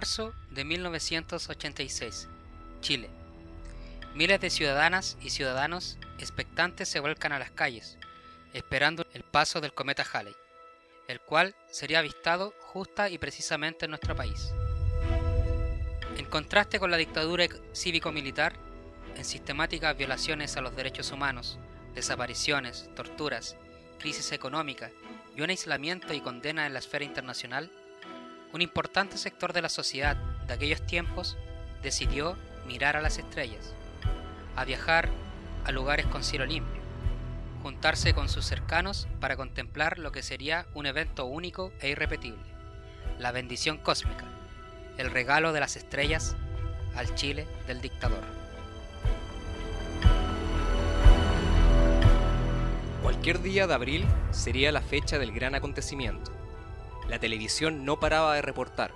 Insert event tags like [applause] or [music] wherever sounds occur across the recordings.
Marzo de 1986. Chile. Miles de ciudadanas y ciudadanos expectantes se vuelcan a las calles, esperando el paso del cometa Halley, el cual sería avistado justa y precisamente en nuestro país. En contraste con la dictadura cívico-militar, en sistemáticas violaciones a los derechos humanos, desapariciones, torturas, crisis económica y un aislamiento y condena en la esfera internacional, un importante sector de la sociedad de aquellos tiempos decidió mirar a las estrellas, a viajar a lugares con cielo limpio, juntarse con sus cercanos para contemplar lo que sería un evento único e irrepetible, la bendición cósmica, el regalo de las estrellas al Chile del dictador. Cualquier día de abril sería la fecha del gran acontecimiento. La televisión no paraba de reportar.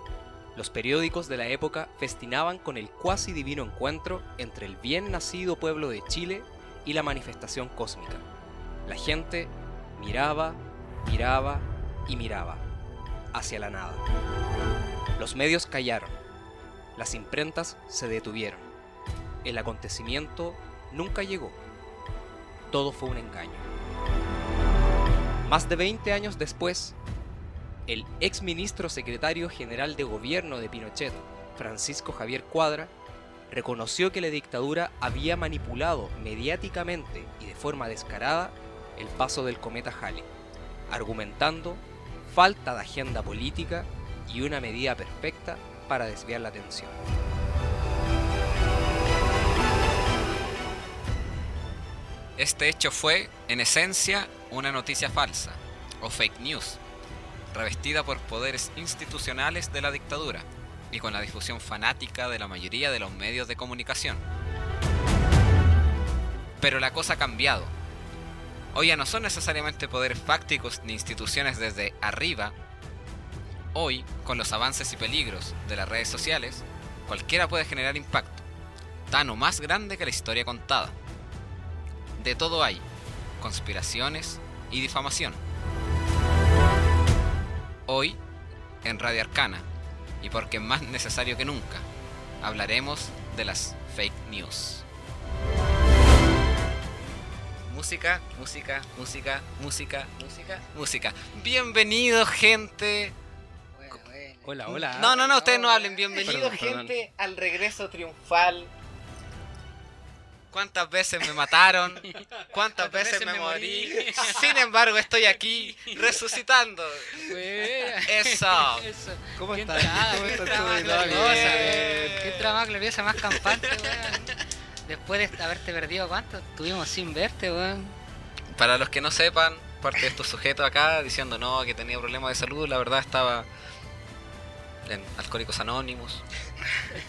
Los periódicos de la época festinaban con el cuasi divino encuentro entre el bien nacido pueblo de Chile y la manifestación cósmica. La gente miraba, miraba y miraba hacia la nada. Los medios callaron. Las imprentas se detuvieron. El acontecimiento nunca llegó. Todo fue un engaño. Más de 20 años después, el ex ministro secretario general de gobierno de Pinochet, Francisco Javier Cuadra, reconoció que la dictadura había manipulado mediáticamente y de forma descarada el paso del cometa Halley, argumentando falta de agenda política y una medida perfecta para desviar la atención. Este hecho fue, en esencia, una noticia falsa, o fake news, revestida por poderes institucionales de la dictadura y con la difusión fanática de la mayoría de los medios de comunicación. Pero la cosa ha cambiado. Hoy ya no son necesariamente poderes fácticos ni instituciones desde arriba. Hoy, con los avances y peligros de las redes sociales, cualquiera puede generar impacto, tan o más grande que la historia contada. De todo hay, conspiraciones y difamación. Hoy, en Radio Arcana, y porque es más necesario que nunca, hablaremos de las fake news. Música, música, música, música, música, música. Bienvenido, gente. Hola, hola. No, no, no, ustedes no hablen. Bienvenido, Perdón, perdón. gente, al regreso triunfal. ¿Cuántas veces me mataron? ¿Cuántas veces, me morí? [laughs] Sin embargo, estoy aquí resucitando. Eso. ¿Cómo ¿Qué estás? ¿Cómo estás. Qué más gloriosa, más campante, weón. [laughs] Después de haberte perdido, ¿cuánto? Estuvimos sin verte, weón. Para los que no sepan, parte de estos sujetos acá diciendo no, que tenía problemas de salud, la verdad estaba en Alcohólicos Anónimos.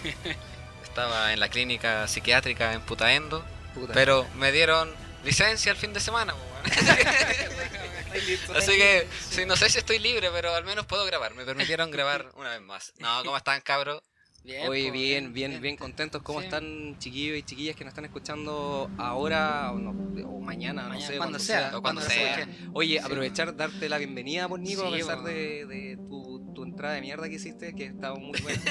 [laughs] Estaba en la clínica psiquiátrica en Putaendo, Puta. pero me dieron licencia el fin de semana. [laughs] Así que, sí, no sé si estoy libre, pero al menos puedo grabar. Me permitieron grabar una vez más. No, [laughs] ¿cómo están, cabros? Bien, po, bien, bien, bien contentos. ¿Cómo Sí. están chiquillos y chiquillas que nos están escuchando ahora o, no- o mañana? No sé, cuando sea, o cuando se sea. Oye, Sí. aprovechar, darte la bienvenida, por Nico, Sí, a pesar de, de tu, tu entrada de mierda que hiciste, que estaba [laughs] muy buena.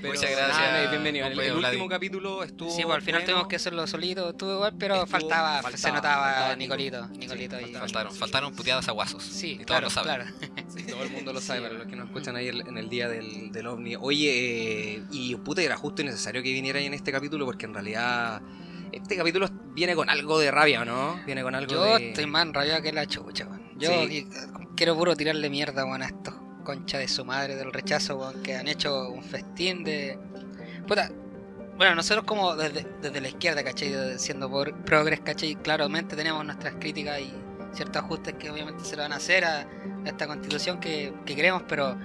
Pero Muchas gracias, nada, bienvenido. El, el último capítulo estuvo. Sí, pues al final bueno. tuvimos que hacerlo solito, estuvo igual, pero Estuvo- faltaba, se notaba faltaba. Nicolito, Nicolito Sí, y... Faltaron, faltaron puteadas a guasos. Sí, y todos claro, lo saben. claro. Sí, todo el mundo lo [laughs] Sí, sabe, para los que nos escuchan ahí en el día del, del ovni. Oye, eh, y puta, era justo y necesario que viniera ahí en este capítulo porque en realidad este capítulo viene con algo de rabia, ¿o ¿no? Viene con algo Yo de... estoy más enrabiado que la chucha, weón. Yo Sí. quiero puro tirarle mierda, a estos concha de su madre del rechazo, weón, que han hecho un festín de... Puta, bueno, nosotros como desde, desde la izquierda, ¿cachai? De- Siendo por, progres, ¿cachai? Claramente tenemos nuestras críticas y ciertos ajustes que obviamente se le van a hacer a, a esta constitución que, que queremos, pero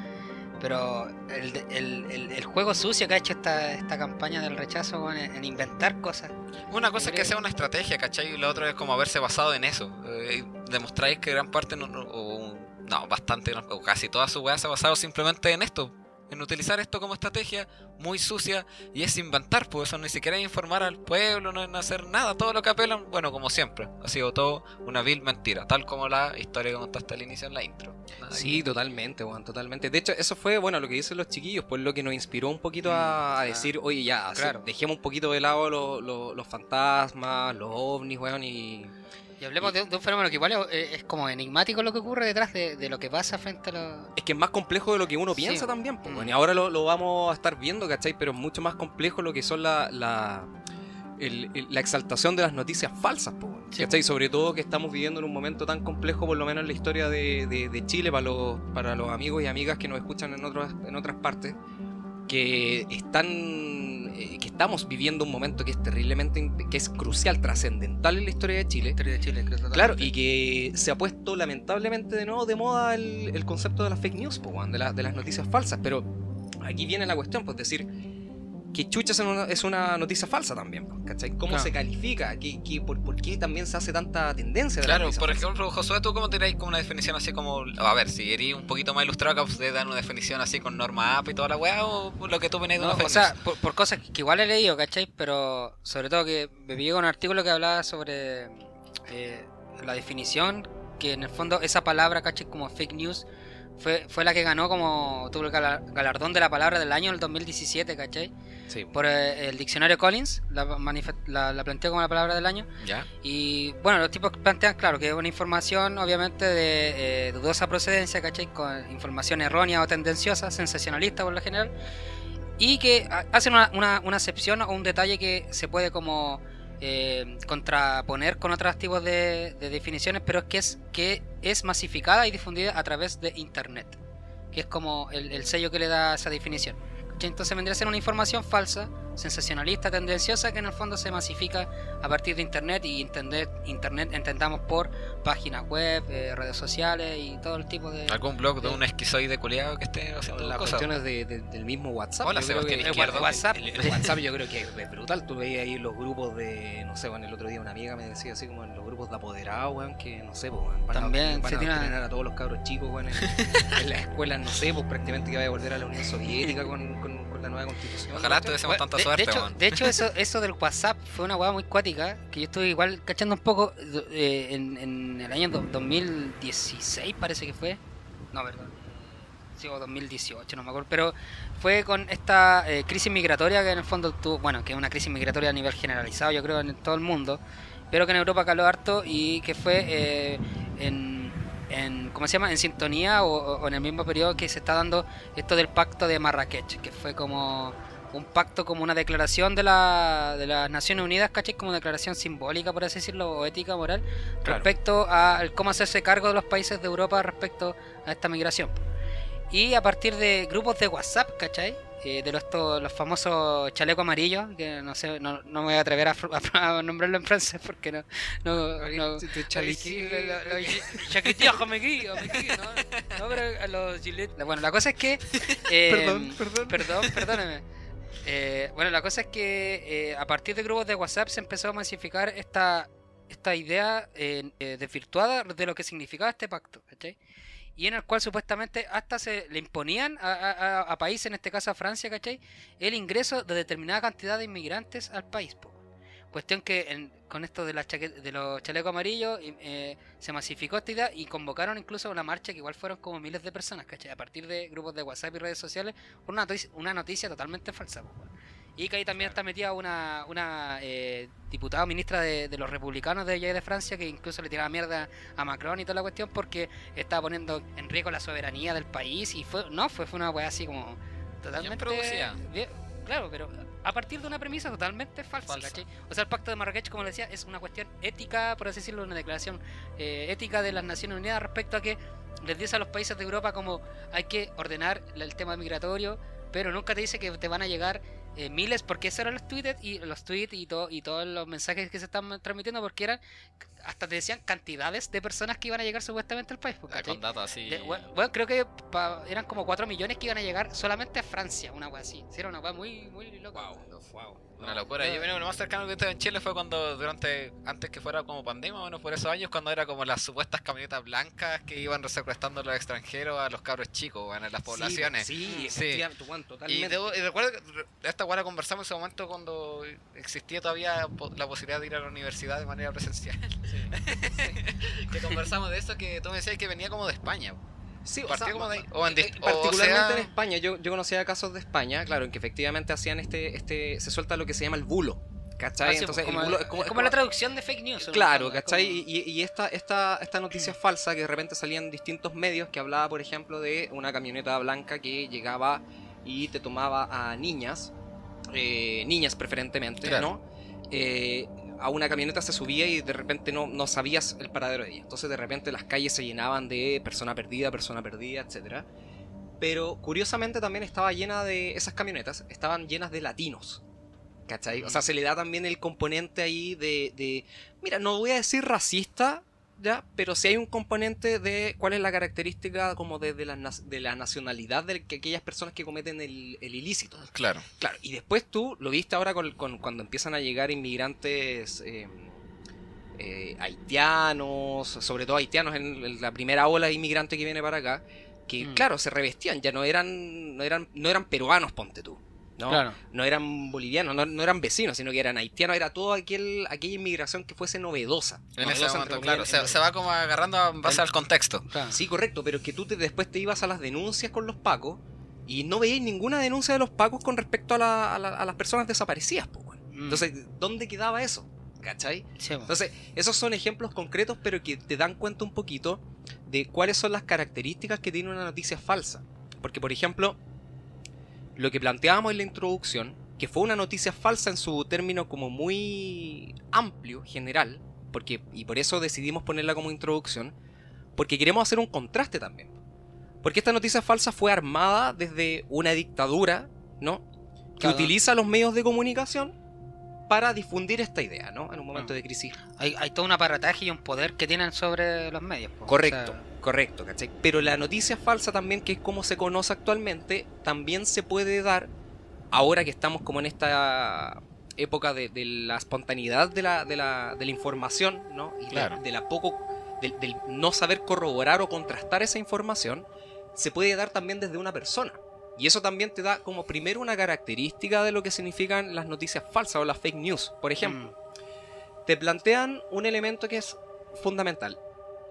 pero el, el, el, el juego sucio que ha hecho esta, esta campaña del rechazo, en, en inventar cosas. Una cosa es que sea una estrategia, ¿cachai? Y lo otro es como haberse basado en eso. Eh, demostráis que gran parte, no, no- o no, bastante, o casi toda su weá se ha basado simplemente en esto. En utilizar esto como estrategia, muy sucia y es inventar, pues eso ni siquiera es informar al pueblo, no es hacer nada, todo lo que apelan, bueno, como siempre, ha sido todo una vil mentira, tal como la historia que contaste al inicio en la intro. Nada Sí, totalmente, Juan, totalmente. De hecho, eso fue, bueno, lo que dicen los chiquillos, pues lo que nos inspiró un poquito a, a Mm, decir, oye, ya, así, dejemos un poquito de lado lo- lo- los fantasmas, los ovnis, weón, y... Y hablemos de, de un fenómeno que igual es, es como enigmático lo que ocurre detrás de, de lo que pasa frente a los... Es que es más complejo de lo que uno Sí. piensa también, pues, Mm. weón, y ahora lo, lo vamos a estar viendo, ¿cachai? Pero es mucho más complejo lo que son la... la el- el- la exaltación de las noticias falsas, pues, Sí. ¿cachai? Sobre todo que estamos viviendo en un momento tan complejo, por lo menos en la historia de, Chile, para los, para los amigos y amigas que nos escuchan en, otras en otras partes, que están eh, que estamos viviendo un momento que es terriblemente que es crucial, trascendental en la historia de Chile. de Chile, Claro, y que se ha puesto lamentablemente de nuevo de moda el, el concepto de las fake news, po, de, la- de las noticias falsas. Pero aquí viene la cuestión, pues decir que chucha es una, noticia falsa también, ¿cachai? ¿Cómo Claro. se califica? ¿Qué, qué- por, por qué también se hace tanta tendencia de Claro, por ejemplo, Josué, ¿tú cómo tiráis como una definición así como... A ver, si eres un poquito más ilustrado, que ustedes dan una definición así con norma app y toda la weá, o lo que tú venís de No, una o sea, por, por cosas que igual he leído, ¿cachai? Pero sobre todo que me pillé con un artículo que hablaba sobre eh, la definición, que en el fondo esa palabra, ¿cachai? Como fake news, fue, fue la que ganó como tuvo el gala- galardón de la palabra del año, el 2017, ¿cachai? Sí, Por eh, el diccionario Collins, la, la, la planteó como la palabra del año. ¿Ya? Y bueno, los tipos plantean, claro, que es una información obviamente de eh, dudosa procedencia, ¿cachai? Con información errónea o tendenciosa, sensacionalista por lo general. Y que ha- hacen una, una, una excepción o un detalle que se puede como eh, contraponer con otros tipos de, de definiciones, pero es que es que es masificada y difundida a través de Internet. Que es como el, el sello que le da esa definición. Entonces vendría a ser una información falsa, sensacionalista, tendenciosa, que en el fondo se masifica a partir de Internet y entender, Internet entendamos por páginas web, eh, redes sociales y todo el tipo de... ¿Algún blog de un esquizoide culiado que esté haciendo las cosas? cuestiones de- de- del mismo WhatsApp. Hola, Sebastián Izquierdo. el WhatsApp. El, el WhatsApp yo creo que es brutal. Tú veías ahí los grupos de, no sé, bueno, el otro día una amiga me decía así como en los grupos de apoderados, weón, que no sé, pues, weón, van, También a, van se a tiran- entrenar a todos los cabros chicos, weón, en, en las escuelas, no sé, pues prácticamente que vaya a volver a la Unión Soviética con- con la nueva constitución. Ojalá tuviésemos tanta de, suerte, de hecho, weón. de hecho eso, [laughs] eso del WhatsApp fue una hueá muy cuática, que yo estuve igual cachando un poco eh, en, en el año do- 2016 parece que fue. No, perdón. Sí, o 2018, no me acuerdo. Pero fue con esta eh, crisis migratoria que en el fondo tuvo, bueno, que es una crisis migratoria a nivel generalizado, yo creo, en todo el mundo, pero que en Europa caló harto y que fue eh, en, en, ¿cómo se llama? En sintonía o, o en el mismo periodo que se está dando esto del pacto de Marrakech, que fue como un pacto, como una declaración de, la, de las Naciones Unidas, ¿cachai? Como declaración simbólica, por así decirlo, o ética, moral, Claro. respecto a cómo hacerse cargo de los países de Europa respecto a esta migración. Y a partir de grupos de WhatsApp, ¿cachai? Eh, de los, estos- los famosos chalecos amarillos, que no sé, no, no me voy a atrever a, fr- [laughs] a nombrarlo en francés porque no... no, no no, pero a los gilet- Bueno, la cosa es que... [laughs] eh, Perdón, perdón. Perdón, [laughs] perdóneme. Eh, bueno, la cosa es que eh, a partir de grupos de WhatsApp se empezó a masificar esta, esta idea eh, eh, desvirtuada de lo que significaba este pacto, ¿cachai? Y en el cual supuestamente hasta se le imponían a, a- a- países, en este caso a Francia, ¿cachai? El ingreso de determinada cantidad de inmigrantes al país, po. Cuestión que en- con esto de, la de los chalecos amarillos eh, se masificó esta idea y convocaron incluso una marcha que igual fueron como miles de personas, ¿cachai? A partir de grupos de WhatsApp y redes sociales, una noticia, una noticia totalmente falsa. po. Y que ahí también está metida una, una eh, diputada ministra de, de los republicanos de allá de Francia que incluso le tiraba mierda a Macron y toda la cuestión porque estaba poniendo en riesgo la soberanía del país y fue no fue, fue una weá así como totalmente bien- claro pero a partir de una premisa totalmente falsa, o sea el pacto de Marrakech como le decía es una cuestión ética por así decirlo una declaración eh, ética de las Naciones Unidas respecto a que les dice a los países de Europa como hay que ordenar el tema migratorio pero nunca te dice que te van a llegar eh, miles, porque esos eran los tweets y los tweets y, todo, y todos los mensajes que se estaban transmitiendo, porque eran, hasta te decían cantidades de personas que iban a llegar supuestamente al país. pues, Ah. Con datos así. De- bueno, bueno, creo que pa- eran como 4 millones que iban a llegar solamente a Francia, una wea así. Sí, era una wea muy, muy loca. Una locura. Yo, bueno, lo más cercano que estuve en Chile fue cuando, durante, antes que fuera como pandemia, bueno, por esos años, cuando era como las supuestas camionetas blancas que iban secuestrando a los extranjeros, a los cabros chicos, bueno, en las poblaciones. Sí, Sí. Y, debo- y recuerdo esta guara conversamos en ese momento cuando existía todavía la posibilidad de ir a la universidad de manera presencial. [laughs] que conversamos de eso que tú me decías que venía como de España. Sí, o sea, como de o en eh, o particularmente sea- en España, yo, yo conocía casos de España, claro, en que efectivamente hacían este, este, se suelta lo que se llama el bulo, ¿cachai? Ah, sí, Entonces, como, el bulo es es como, como la traducción de fake news. Claro, ¿cachai? como- Y, y esta, esta, esta noticia [clears throat] falsa que de repente salía en distintos medios que hablaba, por ejemplo, de una camioneta blanca que llegaba y te tomaba a niñas, eh, niñas preferentemente, Claro. ¿no? Eh, a una camioneta se subía y de repente no, no sabías el paradero de ella. Entonces de repente las calles se llenaban de persona perdida, persona perdida, etcétera. Pero curiosamente también estaba llena de esas camionetas, estaban llenas de latinos. ¿Cachai? O sea, se le da también el componente ahí de, de- Mira, no voy a decir racista, ¿ya? Pero sí hay un componente de cuál es la característica como de, de la, de la nacionalidad de que aquellas personas que cometen el, el ilícito. Claro. Claro, y después tú lo viste ahora con, con- cuando empiezan a llegar inmigrantes eh, eh, haitianos, sobre todo haitianos en, en la primera ola de inmigrante que viene para acá, que Mm. claro, se revestían, ya no eran, no eran, no eran peruanos, ponte tú. ¿No? Claro. no eran bolivianos, no, no eran vecinos, sino que eran haitianos, era toda aquel, aquella inmigración que fuese novedosa. En Novedosa, ese momento, claro. Se, va como agarrando en base El- al contexto. claro. Sí, correcto, pero que tú te- después te ibas a las denuncias con los pacos y no veías ninguna denuncia de los pacos con respecto a, la- a la- a las personas desaparecidas. Mm. Entonces, ¿dónde quedaba eso? ¿Cachai? Sí. Entonces, esos son ejemplos concretos, pero que te dan cuenta un poquito de cuáles son las características que tiene una noticia falsa. Porque, por ejemplo, lo que planteábamos en la introducción, que fue una noticia falsa en su término como muy amplio, general, porque, y por eso decidimos ponerla como introducción, porque queremos hacer un contraste también. Porque esta noticia falsa fue armada desde una dictadura, ¿no? Que Claro. utiliza los medios de comunicación para difundir esta idea, ¿no? En un momento Ah. de crisis hay, hay todo un aparataje y un poder que tienen sobre los medios. po. Correcto, O sea, correcto, ¿cachai? Pero la noticia falsa también, que es como se conoce actualmente, también se puede dar, ahora que estamos como en esta época de, de la espontaneidad de la, de la, de la información, ¿no? Y de- Claro. de, la poco, del, del no saber corroborar o contrastar esa información, se puede dar también desde una persona. Y eso también te da como primero una característica de lo que significan las noticias falsas o las fake news. Por ejemplo, mm, te plantean un elemento que es fundamental.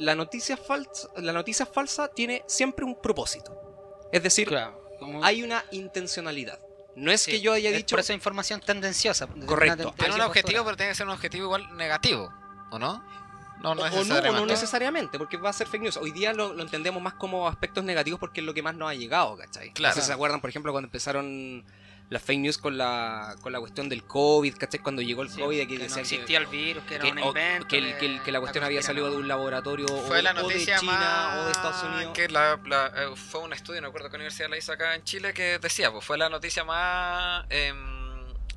La noticia falsa, la noticia falsa tiene siempre un propósito. Es decir, claro, como- hay una intencionalidad. No es sí, que yo haya es dicho por esa información tendenciosa. Correcto. Tiene un objetivo, pero tiene que ser un objetivo igual negativo, ¿o no? No, no o no, o necesariamente. no necesariamente, porque va a ser fake news. Hoy día lo, lo entendemos más como aspectos negativos porque es lo que más nos ha llegado, ¿cachai? Claro. No sé si se acuerdan, por ejemplo, cuando empezaron las fake news con la, con la cuestión del COVID, ¿cachai? Cuando llegó el Sí, COVID, aquí que no decían que- existía el virus, que era que, un o- invento. que el- de que el- que la cuestión había salido de un laboratorio Fue o, la o de noticia China más... o de Estados Unidos. Que la, la- eh, fue un estudio, no recuerdo qué universidad la hizo acá en Chile, que decía, pues fue la noticia más... em,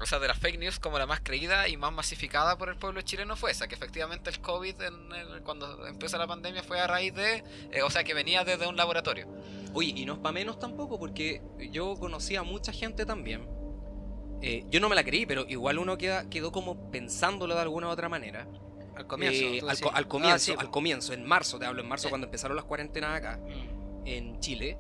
o sea, de las fake news como la más creída y más masificada por el pueblo chileno fue esa, que efectivamente el COVID en el- cuando empezó la pandemia fue a raíz de... eh, o sea, que venía desde un laboratorio. Oye, y no es para menos tampoco, porque yo conocí a mucha gente también. Eh, yo no me la creí, pero igual uno queda, quedó como pensándolo de alguna u otra manera. Al comienzo. Eh, al, decís. co- al Ah, comienzo, sí, al comienzo, en marzo, te hablo en marzo Eh. cuando empezaron las cuarentenas acá, Mm. en Chile.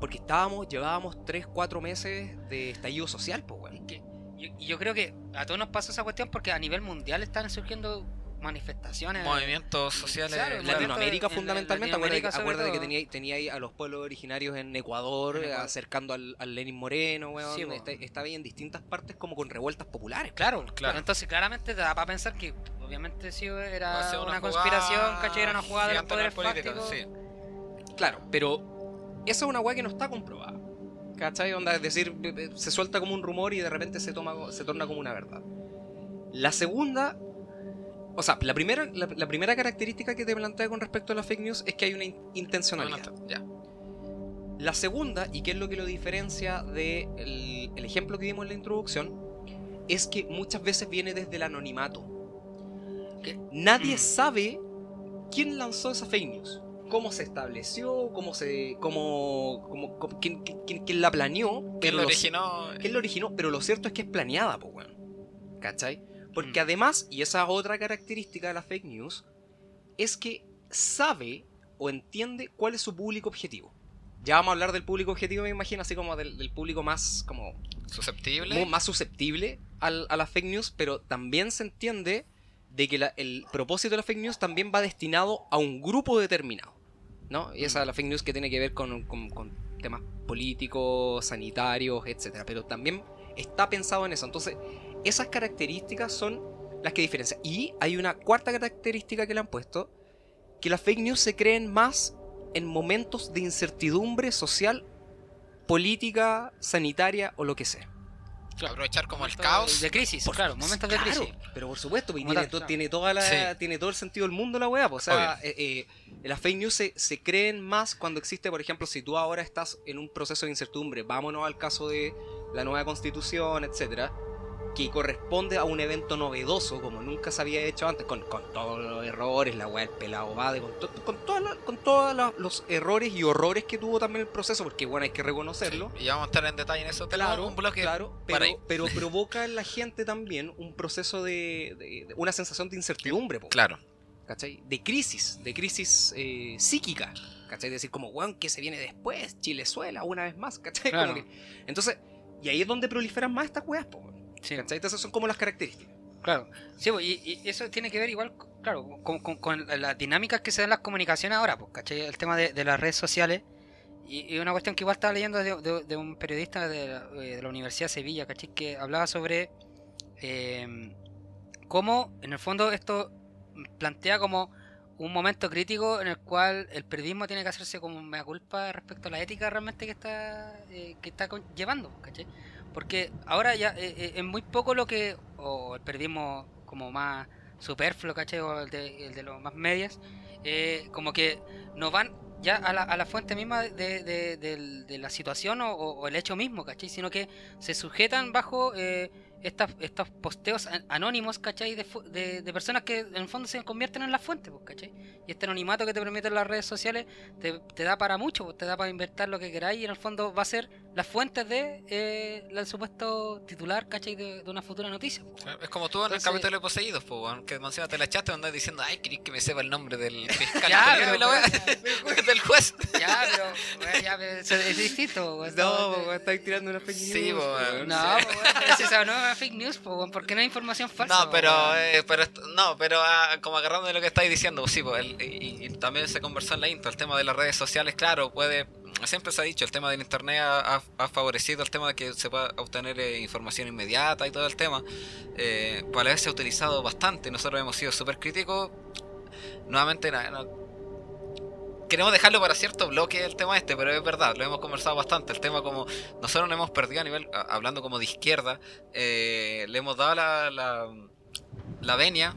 porque estábamos, llevábamos 3, 4 meses de estallido social, pues, weón. Es que yo, yo creo que a todos nos pasa esa cuestión porque a nivel mundial están surgiendo manifestaciones. Movimientos sociales. Claro, claro. Latinoamérica en- en fundamentalmente, Latinoamérica acuérdate, que tenía, tenía ahí a los pueblos originarios en Ecuador, En eh, Ecuador. acercando al, al Lenin Moreno, weón. Sí, po. Está- estaba ahí en distintas partes como con revueltas populares. Claro, Claro. Entonces, claramente te da para pensar que, obviamente, sí era una, jugada conspiración, ¿cachai? Era una jugada de los en poderes sí. Claro, pero esa es una weá que no está comprobada. ¿Cachai? Onda, es decir, be- be- se suelta como un rumor y de repente se, toma, se torna como una verdad. La segunda, o sea, la primera, la, la primera característica que te plantea con respecto a las fake news es que hay una in- intencionalidad. Bueno, ya. La segunda, y que es lo que lo diferencia del de el ejemplo que dimos en la introducción, es que muchas veces viene desde el anonimato. Que- Nadie Mm. sabe quién lanzó esa fake news, cómo se estableció, cómo se, cómo, cómo- cómo- quién, quién- quién la planeó, ¿Quién lo lo- originó? ¿Quién lo originó? Pero lo cierto es que es planeada, pues, weón. ¿Cachai? Porque Mm. además, y esa es otra característica de la fake news, es que sabe o entiende cuál es su público objetivo. Ya vamos a hablar del público objetivo, me imagino, así como del, del público más, como, ¿Susceptible? más susceptible al- a la fake news, pero también se entiende de que la- el propósito de la fake news también va destinado a un grupo determinado. ¿no? Y esa es la fake news que tiene que ver con, con- con temas políticos, sanitarios, etcétera. Pero también está pensado en eso. Entonces, esas características son las que diferencian. Y hay una cuarta característica que le han puesto, que las fake news se creen más en momentos de incertidumbre social, política, sanitaria o lo que sea. Aprovechar como el caos. De crisis, claro, momentos de Claro, crisis. Pero por supuesto, pues, tiene, tal, to- claro. tiene toda la, Sí. tiene todo el sentido del mundo la weá. pues, o sea, eh, eh, las fake news se, se creen más cuando existe, por ejemplo, si tú ahora estás en un proceso de incertidumbre, vámonos al caso de la nueva constitución, etcétera, que corresponde a un evento novedoso, como nunca se había hecho antes, con, con todos los errores, la weá del pelado Bade, con, to- con, toda la- con todos la- los errores y horrores que tuvo también el proceso, porque bueno, hay que reconocerlo. Y vamos a estar en detalle en eso. Tenemos Claro, un bloque claro, pero, pero [laughs] provoca en la gente también un proceso de, de- de- una sensación de incertidumbre, po, Claro. ¿cachai? De crisis, de crisis eh, psíquica, ¿cachai? Decir como, weón, ¿qué se viene después? Chilezuela, una vez más, ¿cachai? Como Claro. que- entonces, y ahí es donde proliferan más estas weas, po, Sí, ¿cachai? Entonces, esas son como las características. claro. Sí, pues, y, y eso tiene que ver igual, claro, con, con- con las dinámicas que se dan las comunicaciones ahora, pues, ¿cachai? El tema de, de las redes sociales. Y, y una cuestión que igual estaba leyendo de, de- de un periodista de la, eh, de la Universidad de Sevilla, ¿cachai? Que hablaba sobre eh, cómo, en el fondo, esto plantea como un momento crítico en el cual el periodismo tiene que hacerse como mea culpa respecto a la ética realmente que está eh, que está llevando, ¿cachai? Porque ahora ya eh, eh, es muy poco lo que, o el como más superfluo, ¿cachai? O el de, el de los más medias, eh, como que no van ya a la, a la fuente misma de, de- la situación o, el hecho mismo, ¿cachai? Sino que se sujetan bajo eh, estas, estos posteos an- anónimos, ¿cachai? De, de, de personas que en el fondo se convierten en la fuente, pues, ¿cachai? Y este anonimato que te permiten las redes sociales te, da para mucho, pues, te da para invertir lo que queráis y en el fondo va a ser las fuentes de eh, el supuesto titular, ¿cachai? De, de una futura noticia. pues. Es como tú en el Entonces- capítulo de Poseídos, po, que encima te la echaste andas diciendo, ay, querés que me sepa el nombre del [laughs] fiscal Ya, culiao", pero, y la weá, [laughs] del juez. Ya, pero, weón, ya, pero es distinto. weón. Estamos- estáis tirando una fake Sí, po, weón. No, pues, pero si esa no es fake news, weón, porque no hay información falsa. No, pero, eh, pero no, pero ah, como agarrando de lo que estáis diciendo, sí, pues, el- y, y también se conversó en la intro, el tema de las redes sociales, claro, puede, siempre se ha dicho, el tema del internet ha, favorecido el tema de que se pueda obtener eh, información inmediata y todo el tema, eh, a la vez se ha utilizado bastante, nosotros hemos sido súper críticos, nuevamente, no- Queremos dejarlo para cierto bloque el tema este, pero es verdad, lo hemos conversado bastante. El tema como nosotros nos hemos perdido a nivel, hablando como de izquierda, eh, le hemos dado la, la, la venia,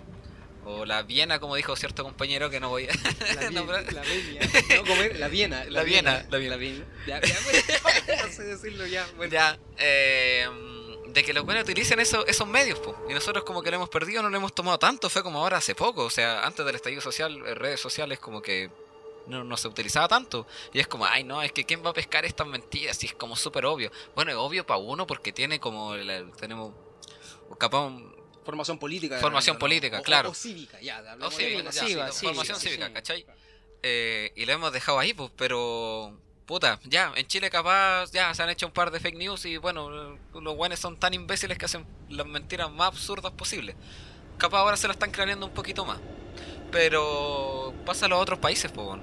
o la Viena, como dijo cierto compañero, que no voy a... La, [laughs] la Viena, no, ¿cómo es? La Viena. La Viena, la Viena. La Viena. Ya, ya, bueno, [laughs] no sé decirlo ya. Bueno. ya, eh, de que los buenos utilicen eso, esos medios, po. y nosotros como que lo hemos perdido, no lo hemos tomado tanto, fue como ahora hace poco, o sea, antes del estallido social, eh, redes sociales como que no, no se utilizaba tanto, y es como, ay no, es que quién va a pescar estas mentiras, y es como súper obvio, bueno, es obvio para uno porque tiene como, la- tenemos, capaz, Formación política. Formación ¿no? política, O- clado. O, cívica, ya. o cívica, ya, cívica, sí, formación sí, cívica, sí. ¿cachai? Eh, y lo hemos dejado ahí, pues, pero... Puta, ya, en Chile capaz ya se han hecho un par de fake news y bueno, los buenos son tan imbéciles que hacen las mentiras más absurdas posibles. Capaz ahora se la están craneando un poquito más. Pero pasa a los otros países, pues,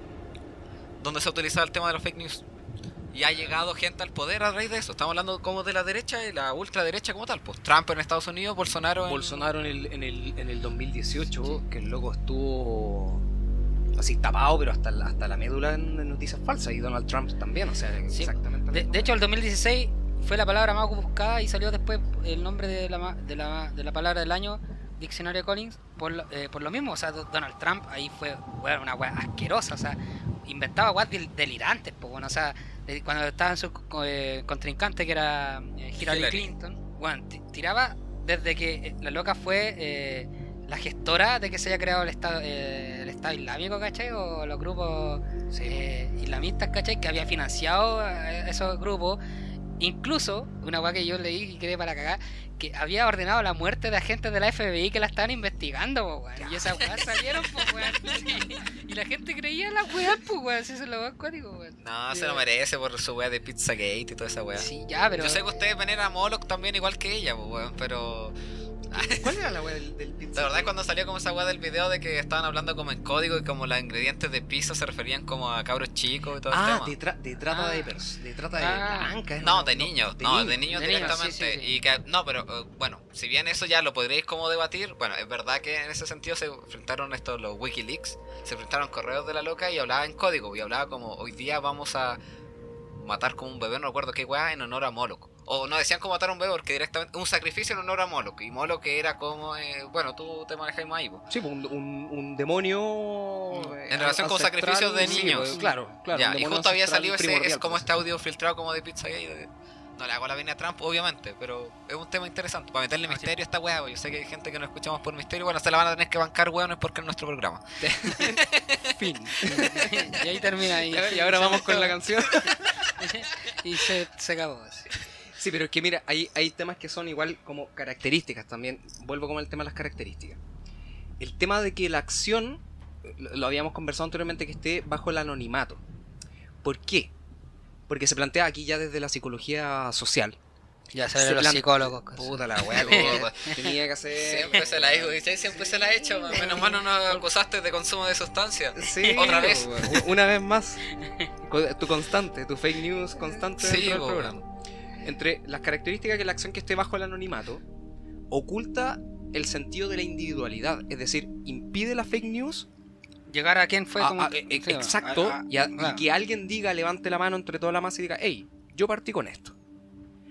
donde se ha utilizado el tema de los fake news. Y ha llegado gente al poder a raíz de eso. Estamos hablando como de la derecha y la ultraderecha como tal. Pues Trump en Estados Unidos, Bolsonaro en... Bolsonaro en el, en el, en el 2018, que el loco estuvo así tapado, pero hasta, la- hasta la médula en, noticias falsas. Y Donald Trump también, o sea, Sí. exactamente. De, de hecho, el 2016 fue la palabra más buscada y salió después el nombre de la, de la, de la palabra del año diccionario Collins por lo, eh, por lo mismo. O sea, Do- Donald Trump ahí fue weón, una weá asquerosa. O sea, inventaba weas del- delirantes. Pues, bueno, o sea, cuando estaba en su eh, contrincante que era eh, Hillary, Hillary. Clinton, bueno, ti- tiraba desde que eh, la loca fue eh, la gestora de que se haya creado el Estado, eh, el estado Islámico, ¿cachai? O los grupos eh, islamistas, ¿cachai? Que había financiado a esos grupos. Incluso, una weá que yo leí y quedé para cagar, que había ordenado la muerte de agentes de la FBI que la estaban investigando, po, weón. Y esas weas salieron, pues, weón. [laughs] Sí. Y la gente creía en las weas, pues, weón. Si eso es lo más cuático, weón. No, se lo merece por su wea de Pizzagate y toda esa wea. Sí, ya, pero. Yo sé que ustedes ven a Moloch también igual que ella, pues, weón, pero... [laughs] ¿Cuál era la weá del, del pizza? La verdad es cuando salió como esa weá del video de que estaban hablando como en código y como los ingredientes de pizza se referían como a cabros chicos y todo Ah, el de, tema. de trata Ah. de pers- de trata de Ah. blancas. No, de niños, no, de niños De niños, directamente. sí, sí, sí. Y que, no, pero eh, bueno, si bien eso ya lo podréis como debatir, bueno, es verdad que en ese sentido se enfrentaron estos, los Wikileaks, se enfrentaron correos de la loca y hablaba en código, y hablaba como, hoy día vamos a matar como un bebé, no recuerdo qué weá, en honor a Moloch. O no decían como matar a un bebé porque directamente, un sacrificio en honor a Moloch, y Moloch era como, eh, bueno, tú te manejas más ahí, po. Sí, pues, un, un, un demonio. eh, En relación con sacrificios de sí, niños. pues, claro, claro. Ya, y justo había salido ese, es como pues. este audio filtrado como de Pizzagate. de- No le hago la venia a Trump, obviamente, pero es un tema interesante. Para meterle Ah, sí. misterio a esta weá, pues, yo sé que hay gente que no escuchamos por misterio, bueno, se la van a tener que bancar weones porque es nuestro programa. [laughs] Fin. [laughs] y ahí termina. Y, y ahora vamos con la canción. [laughs] y se, se acabó. así. Sí, pero es que mira, hay, hay temas que son igual como características también. Vuelvo como al tema de las características. El tema de que la acción, lo habíamos conversado anteriormente, que esté bajo el anonimato. ¿Por qué? Porque se plantea aquí ya desde la psicología social. Ya Se salen los plan- psicólogos. cosas. Puta la Puta. [laughs] tenía que hacer. Siempre se la hizo, ¿cachai? Siempre se la ha hecho, man. menos mal no nos acusaste de consumo de sustancias. Sí, Otra vez. Una vez más. Tu constante, tu fake news constante Sí, del programa. Entre las características que la acción que esté bajo el anonimato oculta el sentido de la individualidad, es decir, impide la fake news. Llegar a quién fue a- como. a- sí, exacto, y, que alguien diga, levante la mano entre toda la masa y diga, hey, yo partí con esto.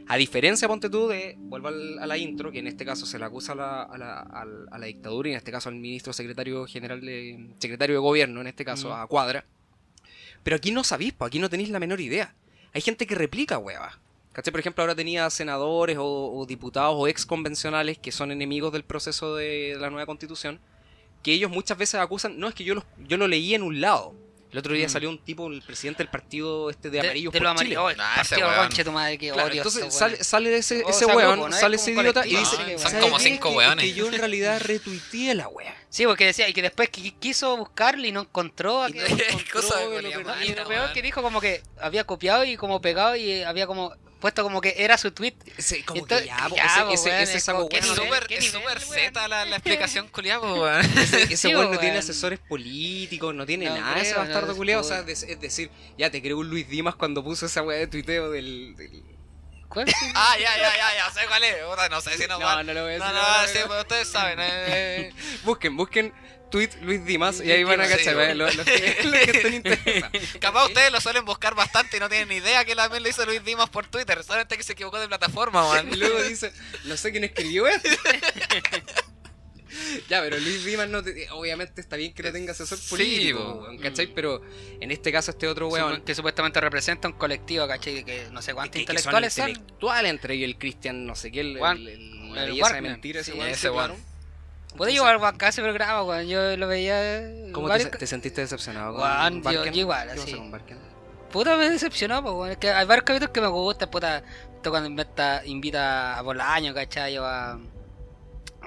A diferencia, ponte tú, de, vuelvo al- a la intro, que en este caso se le acusa a la, a la- la dictadura y en este caso al ministro secretario general de, secretario de gobierno, en este caso Mm. a Cuadra. Pero aquí no sabéis, aquí no tenéis la menor idea. Hay gente que replica huevas. ¿Cachai? Por ejemplo, ahora tenía senadores o, o diputados o ex convencionales que son enemigos del proceso de la nueva constitución, que ellos muchas veces acusan, no, es que yo, los, yo lo leí en un lado. El otro día Mm. salió un tipo, el presidente del partido este de de, amarillos de por lo Chile. amarillo. Oh, Nah, partido conche tu madre, que Claro, odio entonces estos sale, sale ese, O ese weón, grupo, ¿no? Sale ese idiota y dice, ¿no? Son "¿Sabes como qué? cinco Que- weones". Que yo en realidad retuiteé la wea. Sí, porque decía, y que después qui- quiso buscarlo y no encontró a [laughs] Y encontró, cosa de y lo peor que dijo como que había copiado y como pegado y había como puesto como que era su tweet. Ese, como Entonces, que ya, po, ya, ese, po, ese, weón, ese es saco weón, súper es zeta la, la explicación culiada, [laughs] weón. Ese, ese Sí, weón no tiene asesores políticos, no tiene No nada ese bastardo no, culiado. O es sea, es es decir, ya te creo un Luis Dimas cuando puso esa weá de tuiteo del. del- ¿Cuál? Ah, ya, ya, ya, ya, sé cuál es. No sé si [laughs] no, No, no lo voy a No, decir, no, no, no, sí, no. pues ustedes saben. Eh, [laughs] Busquen, busquen tweet Luis Dimas y ahí van a Sí, cachar. ¿eh? los, los que, los que estén [laughs] interesados. Capaz ustedes lo suelen buscar bastante y no tienen ni idea que también lo hizo Luis Dimas por Twitter. Solamente que se equivocó de plataforma, man. Y [laughs] luego dice, no sé quién escribió esto. [laughs] ya, pero Luis Dimas no te- obviamente está bien que no tenga asesor Sí, político, po. weón, ¿cachai? Pero en este caso este otro weón que supuestamente representa un colectivo, ¿cachai? Que no sé cuántos intelectuales son. intelectuales entre ellos el Cristian, no sé qué, el, el, el- el la de mentira ese Sí, weón, ese sí, weón. claro. Puede llevar acá ese programa, weón. Yo lo veía. ¿Cómo te, varios- te sentiste decepcionado Weón, yo- yo igual, ¿Qué pasó así. Puta, me decepcionó, pues, weón. Es que hay varios capítulos que me gustan, puta. Esto cuando inventa, invita a Bolaño, ¿cachai? O a.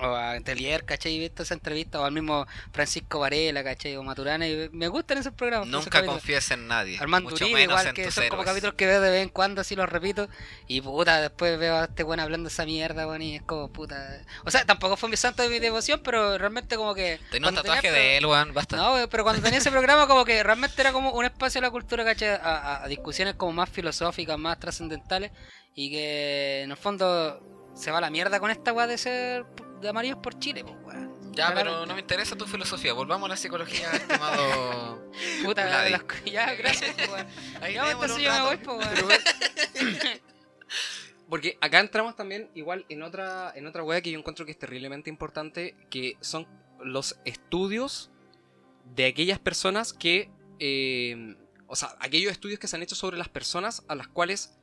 O a Telier, ¿cachai? Y visto esa entrevista, o al mismo Francisco Varela, ¿cachai? O Maturana, y me gustan esos programas. esos Nunca confíes en nadie. Armando mucho Uribe, menos igual en que son como héroes. capítulos que veo de vez en cuando, así los repito. Y puta, después veo a este weón hablando esa mierda, weón, y es como puta. O sea, tampoco fue mi santo de mi devoción, pero realmente como que. Tenía un tatuaje tenía- de él, weón, basta. No, pero cuando tenía ese programa, como que realmente era como un espacio de la cultura, ¿cachai? A, a- a discusiones como más filosóficas, más trascendentales. Y que en el fondo se va a la mierda con esta weá de ser de amarillos por Chile, pues weón. Ya, pero no me interesa tu filosofía. Volvamos a la psicología, [laughs] estimado. [laughs] Puta, Vladi. las ya, gracias, pues, weón. [laughs] Ya, entonces un yo me voy, pues weón. Porque acá entramos también igual en otra, en otra wea que yo encuentro que es terriblemente importante, que son los estudios de aquellas personas que... eh, o sea, aquellos estudios que se han hecho sobre las personas a las cuales...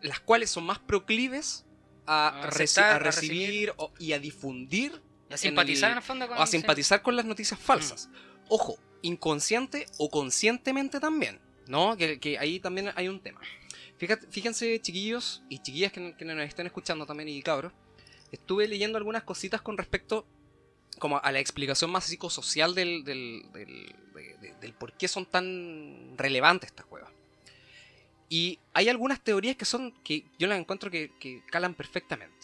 Las cuales son más proclives a, A reci- aceptar, a a recibir o- y a difundir A simpatizar en el- el fondo con o a simpatizar con las noticias falsas. Mm. Ojo, inconsciente o conscientemente también, ¿no? Que, que ahí también hay un tema. Fíjate, fíjense, chiquillos y chiquillas que, que nos estén escuchando también y cabros, estuve leyendo algunas cositas con respecto como a la explicación más psicosocial del, del, del, de- de- del por qué son tan relevantes estas cuevas. Y hay algunas teorías que son que yo las encuentro que, calan perfectamente.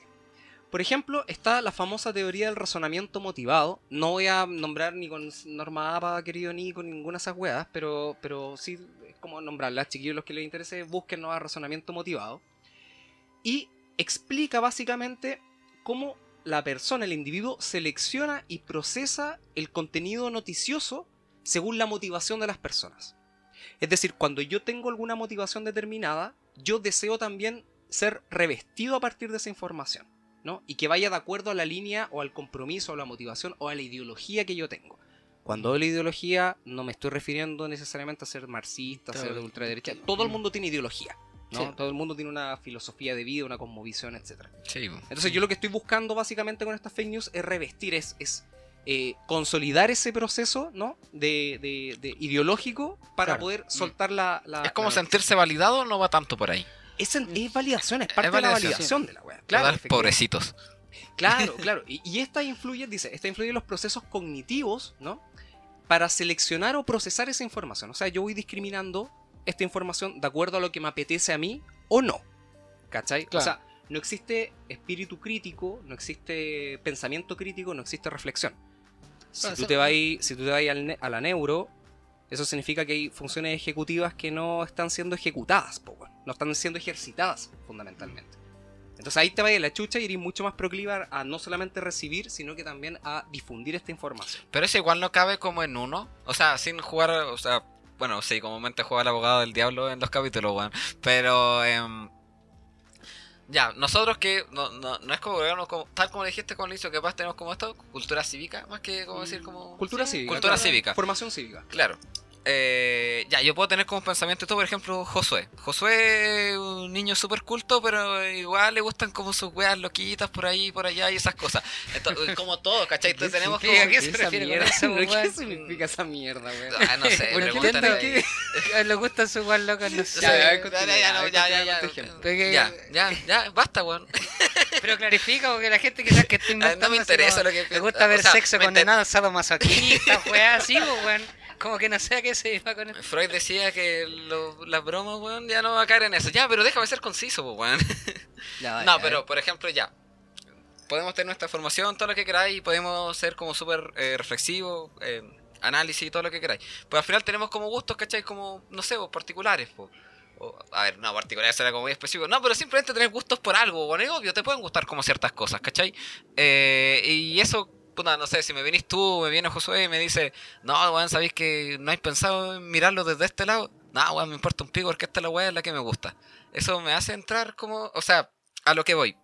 Por ejemplo, está la famosa teoría del razonamiento motivado. No voy a nombrar ni con Norma APA, querido, ni con ninguna de esas weas, pero, pero sí es como nombrarlas. Chiquillos, los que les interese, busquen a razonamiento motivado. Y explica básicamente cómo la persona, el individuo, selecciona y procesa el contenido noticioso según la motivación de las personas. Es decir, cuando yo tengo alguna motivación determinada, yo deseo también ser revestido a partir de esa información. ¿no? Y que vaya de acuerdo a la línea o al compromiso o a la motivación o a la ideología que yo tengo. Cuando hablo de ideología, no me estoy refiriendo necesariamente a ser marxista, a ser de ultraderecha. Todo el mundo tiene ideología. ¿no? Sí. Todo el mundo tiene una filosofía de vida, una cosmovisión, etc. Sí. Entonces yo lo que estoy buscando básicamente con estas fake news es revestir, es, es eh, consolidar ese proceso ¿no? de, de- de ideológico para Claro. poder soltar la, la- es como la- sentirse validado, no va tanto por ahí. Es, es validación, es parte de la validación. de la wea. Claro, pobrecitos. Claro, [laughs] claro. Y, y esta influye, dice, esta influye en los procesos cognitivos, ¿no? Para seleccionar o procesar esa información. O sea, yo voy discriminando esta información de acuerdo a lo que me apetece a mí o no. ¿Cachai? Claro. O sea, no existe espíritu crítico, no existe pensamiento crítico, no existe reflexión. Si tú te vas, si tú te vas al ne- a la neuro, eso significa que hay funciones ejecutivas que no están siendo ejecutadas, po, no están siendo ejercitadas fundamentalmente. Entonces ahí te vaya la chucha y eres mucho más proclive a- a no solamente recibir, sino que también a difundir esta información. Pero eso igual no cabe como en uno. O sea, sin jugar. O sea, bueno, sí, comúnmente juega el abogado del diablo en los capítulos, weón. Pero. em, ya, nosotros que. No, no, no es como, digamos, como- Tal como dijiste con Licio, que capaz tenemos como esto, cultura cívica, más que como decir como. Cultura sí, cívica. Cultura claro. cívica. Formación cívica. Claro. Eh, ya, yo puedo tener como pensamiento todo, por ejemplo, Josué. Josué es un niño súper culto, pero igual le gustan como sus weas loquitas por ahí, por allá y esas cosas. Entonces, [laughs] como todo, ¿cachai? Entonces tenemos como... significa? ¿A qué se refiere con eso, ¿Qué significa esa mierda, weón? Ah, no sé, Bueno, que le gustan sus guas locas, no Ya, sé. Ya, ya, ya, ya, ya, basta, weón. [laughs] Pero clarifica porque la gente quizás que está [laughs] inventando no me interesa lo que Le gusta ver sexo condenado, sadomasoquista, weá así, pues, weón. Como que no sé a qué se iba con esto. Freud decía que lo- las bromas, weón, ya no va a caer en eso. Ya, pero déjame ser conciso, weón. [laughs] Ya, No, ya, pero por ejemplo, ya. Podemos tener nuestra formación, todo lo que queráis, y podemos ser como súper eh, reflexivos, eh, análisis y todo lo que queráis. Pues al final tenemos como gustos, ¿cachai? Como, no sé, pues, particulares, pues. O- a ver, no, particulares será como muy específico. No, pero simplemente tener gustos por algo, bueno, es obvio, te pueden gustar como ciertas cosas, ¿cachai? Eh, y eso, puta, no sé, si me venís tú, me viene Josué y me dice, no, weón, ¿sabéis que no hay pensado en mirarlo desde este lado? No, weón, me importa un pico porque esta es la weá es la que me gusta. Eso me hace entrar como, o sea, a lo que voy.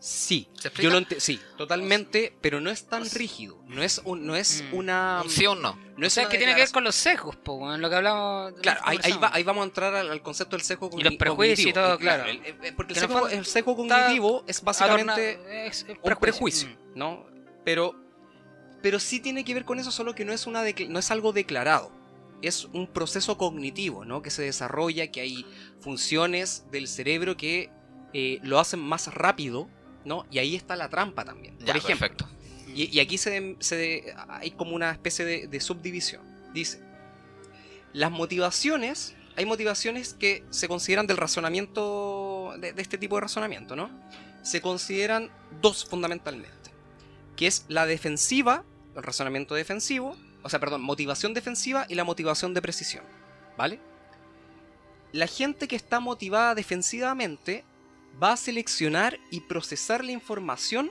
Sí, yo lo sí, totalmente, pero no es tan rígido. No es, un, no es Mm. una. Un sí o un no. No o es sea, que tiene que ver con los sesgos, pues, weón, lo que hablamos. Claro, ahí, va- ahí vamos a entrar al, al concepto del sesgo Y los cognitivo. prejuicios y todo, Eh, claro. el- el- porque el el sesgo, fondo el sesgo está cognitivo es básicamente Adorna- es- es un prejuicio, Mm. ¿no? Pero, pero sí tiene que ver con eso, solo que no es, una no es algo declarado. Es un proceso cognitivo, ¿no? Que se desarrolla, que hay funciones del cerebro que eh, lo hacen más rápido, ¿no? Y ahí está la trampa también. Ya, Por ejemplo, perfecto. y, y aquí se, se- hay como una especie de, de subdivisión. Dice, las motivaciones, hay motivaciones que se consideran del razonamiento, de, de este tipo de razonamiento, ¿no? Se consideran dos fundamentalmente, que es la defensiva, el razonamiento defensivo, o sea, perdón, motivación defensiva y la motivación de precisión, ¿vale? La gente que está motivada defensivamente va a seleccionar y procesar la información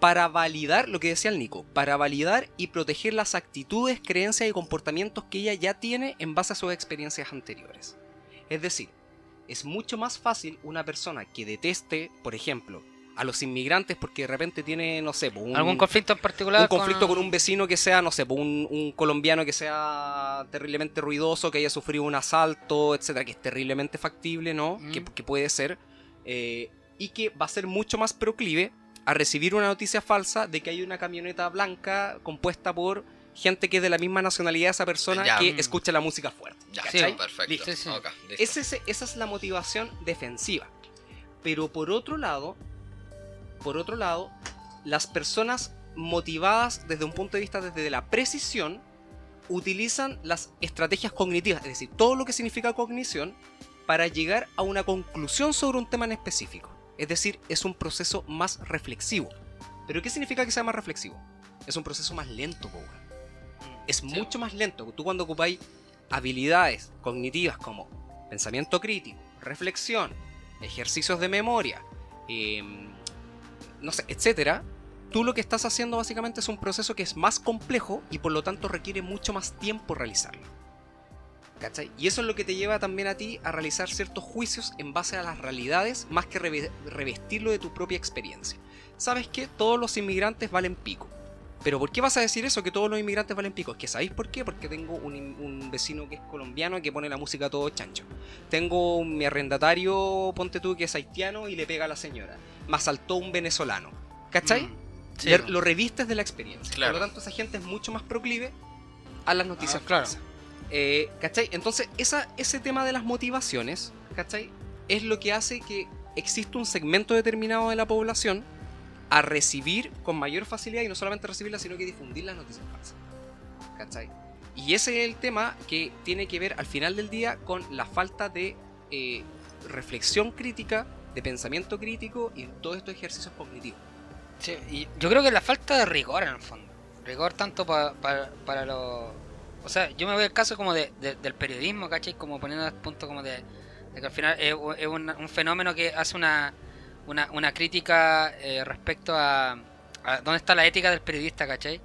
para validar lo que decía el Nico, para validar y proteger las actitudes, creencias y comportamientos que ella ya tiene en base a sus experiencias anteriores. Es decir, Es mucho más fácil una persona que deteste, por ejemplo, a los inmigrantes porque de repente tiene, no sé, pues, un, ¿Algún conflicto en particular? un conflicto con un vecino que sea, no sé, pues, un, un colombiano que sea terriblemente ruidoso, que haya sufrido un asalto, etcétera, que es terriblemente factible, ¿no? Mm. Que, que puede ser. eh, y que va a ser mucho más proclive a recibir una noticia falsa de que hay una camioneta blanca compuesta por gente que es de la misma nacionalidad de esa persona Ya. que Mm. escucha la música fuerte. Ya, Sí, perfecto. listo, sí, sí. Ok, listo. Ese- ese- esa es la motivación defensiva. Pero por otro lado, por otro lado, las personas motivadas desde un punto de vista desde la precisión utilizan las estrategias cognitivas, es decir, todo lo que significa cognición para llegar a una conclusión sobre un tema en específico. Es decir, es un proceso más reflexivo. ¿Pero qué significa que sea más reflexivo? Es un proceso más lento, po, weón. Es Sí. mucho más lento. Tú cuando ocupáis habilidades cognitivas como pensamiento crítico, reflexión, ejercicios de memoria, em, no sé, etcétera, tú lo que estás haciendo básicamente es un proceso que es más complejo y por lo tanto requiere mucho más tiempo realizarlo. ¿Cachai? Y eso es lo que te lleva también a ti a realizar ciertos juicios en base a las realidades más que reve- revestirlo de tu propia experiencia. ¿Sabes qué? Todos los inmigrantes valen pico. Pero ¿por qué vas a decir eso? Que todos los inmigrantes valen pico. Es que ¿sabéis por qué? Porque tengo un, un vecino que es colombiano que pone la música todo chancho. Tengo un- mi arrendatario, ponte tú, que es haitiano y le pega a la señora. Me asaltó un venezolano. ¿Cachai? Mm, sí, Le- po. lo revistes de la experiencia. Claro. Por lo tanto, esa gente es mucho más proclive a las noticias Ah, claro. Eh, ¿Cachai? Entonces, esa, ese tema de las motivaciones, ¿cachai? Es lo que hace que exista un segmento determinado de la población a recibir con mayor facilidad, y no solamente recibirla, sino que difundir las noticias falsas. ¿Cachai? Y ese es el tema que tiene que ver al final del día con la falta de eh, reflexión crítica, de pensamiento crítico y todos estos ejercicios cognitivos. Sí, y yo creo que la falta de rigor en el fondo. Rigor tanto pa- pa- para los... O sea, yo me voy al caso como de, de- del periodismo, ¿cachai? Como poniendo el punto como de, de que al final es, es un, un fenómeno que hace una, una, una crítica eh, respecto a, a dónde está la ética del periodista, ¿cachai?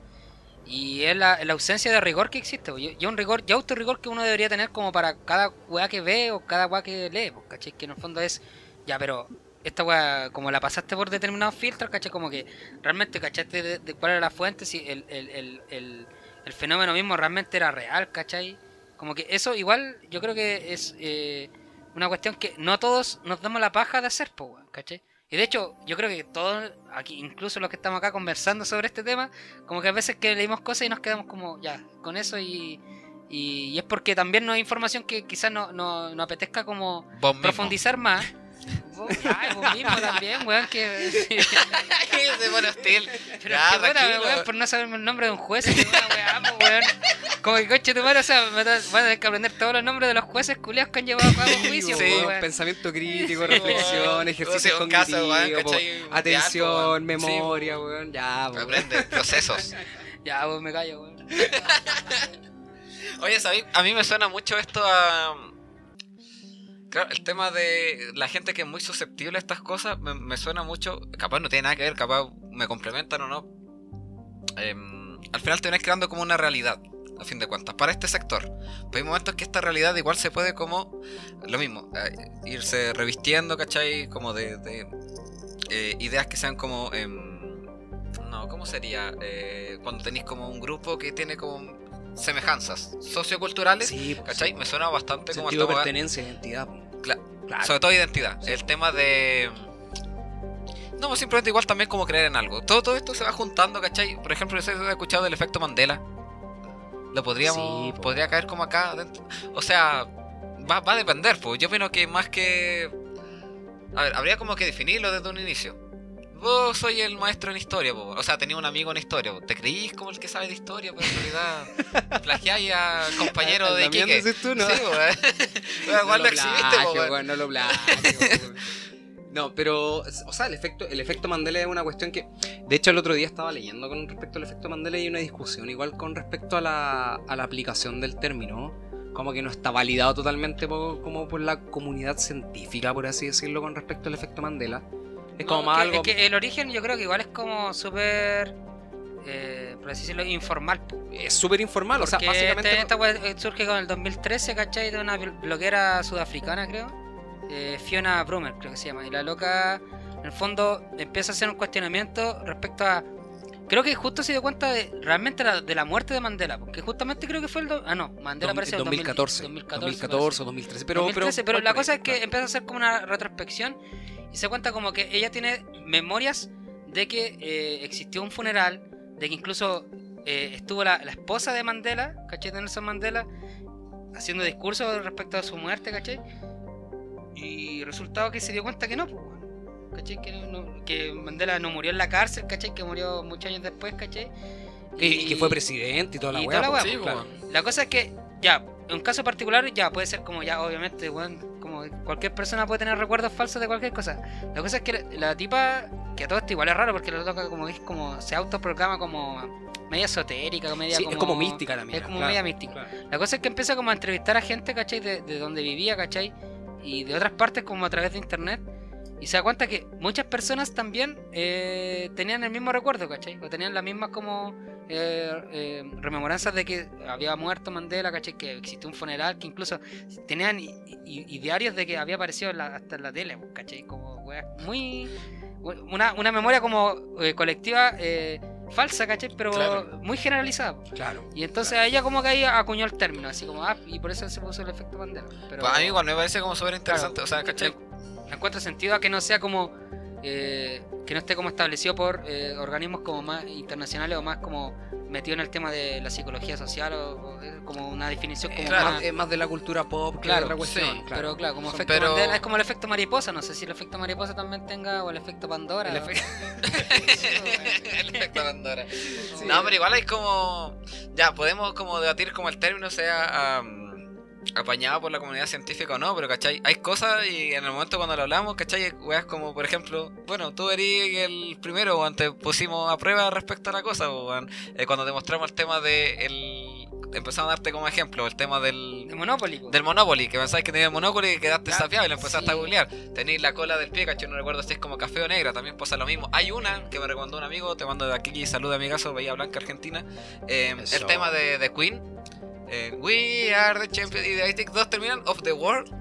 Y es la, ausencia de rigor que existe. pues. Y y un rigor, y autorrigor que uno debería tener como para cada weá que ve o cada weá que lee, ¿cachai? Que en el fondo es, ya, pero esta weá, como la pasaste por determinados filtros, ¿cachai? Como que realmente, ¿cachaste de, de cuál era la fuente? Si el, el, el, el, fenómeno mismo realmente era real, ¿cachai? Como que eso igual yo creo que es eh, una cuestión que no todos nos damos la paja de hacer, pues, weón, ¿cachai? Y de hecho, yo creo que todos, aquí, incluso los que estamos acá conversando sobre este tema, como que a veces que leímos cosas y nos quedamos como, ya, con eso y, y, y es porque también no hay información que quizás no, no, no apetezca como profundizar más. Vos, ay, vos mismo también, weón, que... [laughs] Se pone hostil. Pero Ya, es que weón, por no saberme el nombre de un juez, que una weá, po, weón. Como que coche tu madre, o sea, me voy a tener que aprender todos los nombres de los jueces culiados que han llevado a cabo juicio, Sí, po, weón. pensamiento crítico, reflexión, weón. ejercicios O sea, caso, weón, po, atención, weón. memoria, Sí, weón, ya, po. Aprende procesos. Ya, vos me callo, weón. [laughs] Oye, ¿sabéis? A mí me suena mucho esto a. Claro, el tema de la gente que es muy susceptible a estas cosas me, suena mucho. Capaz no tiene nada que ver, capaz me complementan o no. Em, al final te vienes creando como una realidad, a fin de cuentas, para este sector. Pero hay momentos que esta realidad igual se puede como. Lo mismo, eh, irse revistiendo, ¿cachai? Como de. de, eh, ideas que sean como. em, no, ¿cómo sería? Eh, cuando tenéis como un grupo que tiene como semejanzas socioculturales, Sí, po, ¿cachai? sí. Me suena bastante como de pertenencia, identidad. Cla- Claro. sobre todo identidad. El tema de. No, pues simplemente igual también como creer en algo. Todo, todo esto se va juntando, ¿cachai? Por ejemplo, ¿se ha escuchado del efecto Mandela? Lo podríamos. Podría caer como acá dentro. O sea, va, va a depender, pues. Yo opino que más que. A ver, habría como que definirlo desde un inicio. Vos soy el maestro en historia, po. o sea, tenía un amigo en historia. po. ¿Te creís como el que sabe de historia? Pero en realidad [laughs] plagiáis a compañero de Iquique. dices tú, ¿no? Sí. [laughs] [laughs] Weón, igual lo exhibiste, po, no lo plagio, weón. No, pero, o sea, el efecto, el efecto Mandela es una cuestión que, de hecho, el otro día estaba leyendo con respecto al efecto Mandela y hay una discusión igual con respecto a la, a la aplicación del término, como que no está validado totalmente po- como por la comunidad científica, por así decirlo, con respecto al efecto Mandela. Es como No, más que- algo... Es que el origen yo creo que igual es como súper, eh, por así decirlo, informal. Es súper informal, o sea, Porque básicamente... este- esta weá, eh, surge con el 2013, ¿cachai? De una bl- bloguera sudafricana, creo. eh, Fiona Brumer, creo que se llama. Y la loca, en el fondo, empieza a hacer un cuestionamiento respecto a. Creo que justo se dio cuenta de realmente la- de la muerte de Mandela, porque justamente creo que fue el. do- ah, no, Mandela apareció en 2014, 2014. 2014 o 2013, pero, 2013, pero, pero la cosa es que empieza a hacer como una retrospección y se cuenta como que ella tiene memorias de que eh, existió un funeral, de que incluso eh, estuvo la, la esposa de Mandela, ¿cachai? De Nelson Mandela, haciendo discursos respecto a su muerte, ¿cachai? Y resultado que se dio cuenta que no, pues. Que, no- que Mandela no murió en la cárcel, ¿cachai? Que murió muchos años después, ¿cachai? Y, y que fue presidente y toda la y weá. toda la pues, Sí, claro. weón. La cosa es que, ya, en un caso particular, ya puede ser como, ya, obviamente, como cualquier persona puede tener recuerdos falsos de cualquier cosa. La cosa es que la, la tipa, que a todo esto igual es raro, porque la loca como es como, se autoprograma como media esotérica, media Sí, como... es como mística la mina. Es como claro, media mística. claro. La cosa es que empieza como a entrevistar a gente, ¿cachai? De, de donde vivía, ¿cachai? Y de otras partes como a través de internet. Y se da cuenta que muchas personas también eh, tenían el mismo recuerdo, ¿cachai? O tenían las mismas como eh, eh, rememoranzas de que había muerto Mandela, ¿cachai? Que existió un funeral, que incluso tenían y diarios de que había aparecido en la- hasta en la tele, ¿cachai? Como weas muy... Una, una memoria como colectiva falsa, ¿cachai? Pero Claro. muy generalizada. Claro. Y entonces a ella como que ahí acuñó el término, así como, ah, y por eso se puso el efecto Mandela. Pero Pues a mí igual me parece como súper interesante. Claro. O sea, ¿cachai? Le encuentro sentido a que no sea como, eh, que no esté como establecido por eh, organismos como más internacionales o más como metido en el tema de la psicología social o, o de- como una definición como Es claro, más... más, es más de la cultura pop que Claro, de otra cuestión. sí, claro. Pero claro, como Son- efecto pero- Mandela es como el efecto mariposa, no sé si el efecto mariposa también tenga o el efecto Pandora. El [laughs] el efecto Pandora. No, pero igual hay como. Ya, podemos como debatir como el término sea am, apañado por la comunidad científica o no, pero ¿cachai? Hay cosas y en el momento cuando lo hablamos, ¿cachai? Hay weas como, por ejemplo, bueno, tú eres el primero, weón, te pusimos a prueba respecto a la cosa, weón. Eh, cuando demostramos el tema de. El, empezamos a darte como ejemplo el tema del. De Monopoly. po. Del Monopoly, que pensáis que tenías Monopoly y quedaste Claro, safiado y lo empezaste sí. a googlear. Tenéis la cola del pie, cacho, no recuerdo si es como café o negra, también pasa lo mismo. Hay una que me recomendó un amigo, te mando de aquí saludo a mi caso, Bahía Blanca, Argentina. Eh, el tema de, de Queen. Eh, We are the champions. Y de te- dos terminan of the world.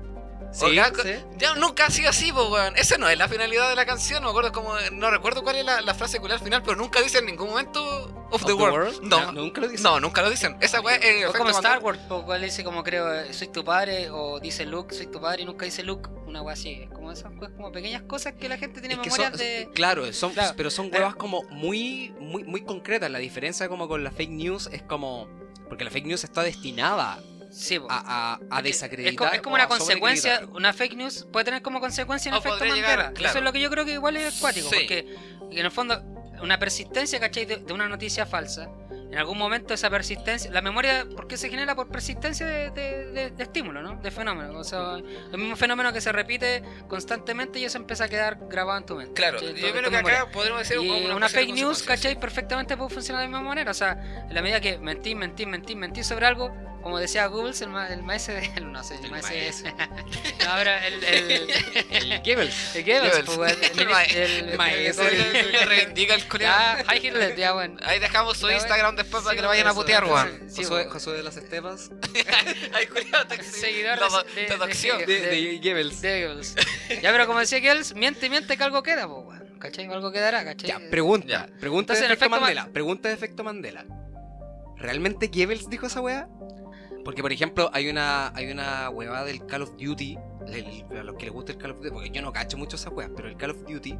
Sí, sí. Ya nunca ha sido así, weón. Esa no es la finalidad de la canción. No me acuerdo cómo. No recuerdo cuál es la, la frase culiar final, pero nunca dice en ningún momento of, the, world. No, no, nunca lo dice. nunca lo dicen. Esa weá es. O como Star. Wars, o cual dice como creo, eh, soy tu padre, o dice Luke, soy tu padre y nunca dice Luke, una wea así. Es como esas cosas, como pequeñas cosas que la gente tiene Es son- de. Claro, son, Claro. pero son huevas como muy, muy, muy concretas. La diferencia como con la fake news es como... Porque la fake news está destinada Sí, a, a, a desacreditar. Es como, es como o una consecuencia, una fake news puede tener como consecuencia un O efecto Mandela. llegar, claro. Eso es lo que yo creo que igual es cuático, Sí. porque en el fondo, una persistencia, ¿cachai? De, de una noticia falsa. En algún momento esa persistencia, la memoria, ¿por qué se genera? Por persistencia de, de, de- de estímulo, ¿no? De fenómeno. O sea, el mismo fenómeno que se repite constantemente y eso empieza a quedar grabado en tu mente. Claro, ¿cachai? yo creo que acá podríamos decir Y una, fake news, ¿cachai? Perfectamente puede funcionar de la misma manera. O sea, en la medida que mentí, mentí, mentí, mentí sobre algo, como decía Google, el, ma el maese de. el- [laughs] No sé, el, El maese. [laughs] no, pero el. [laughs] El, El Goebbels. el Goebbels, Goebbels. pues, el, El el, ma- el- el- maese. el- Le reivindica el coreano. Ya, High Hitler, ya bueno. Ahí dejamos su Ya, Instagram bueno. después para Sí, que lo vayan a putear, weón. sí, Josué, bueno. Josué de las Estepas. Ay, te Seguidor de- de- De, de Goebbels. de Goebbels. Ya, pero como decía Goebbels, miente, miente que algo queda, pues, weón. ¿Cachai? Algo quedará, ¿cachai? Ya, pregunta. Ya. Pregunta Entonces, de efecto Mandela. Pregunta de efecto Mandela. ¿Realmente Goebbels dijo esa weá? Porque, por ejemplo, hay una, hay una huevada del Call of Duty. el- a los que les gusta el Call of Duty, porque yo no cacho mucho esa weá, pero el Call of Duty,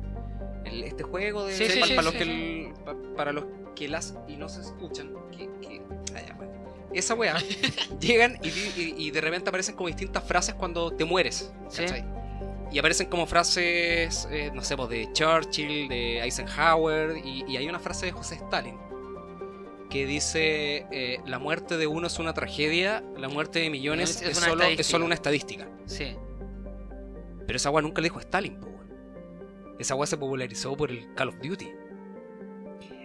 el- este juego de. Sí, sí, pa- sí, para, los que el- pa- para los que las y no se escuchan. Que, que- ah, ya, bueno. Esa weá, [laughs] llegan y, di- y- y de repente aparecen como distintas frases cuando te mueres. Sí. ¿cachai? Y aparecen como frases, eh, no sé, pues de Churchill, de Eisenhower, y, y hay una frase de José Stalin que dice, eh, la muerte de uno es una tragedia, la muerte de millones Es- solo, es solo una estadística. Sí. Pero esa weá nunca le dijo a Stalin, po. Esa weá se popularizó por el Call of Duty.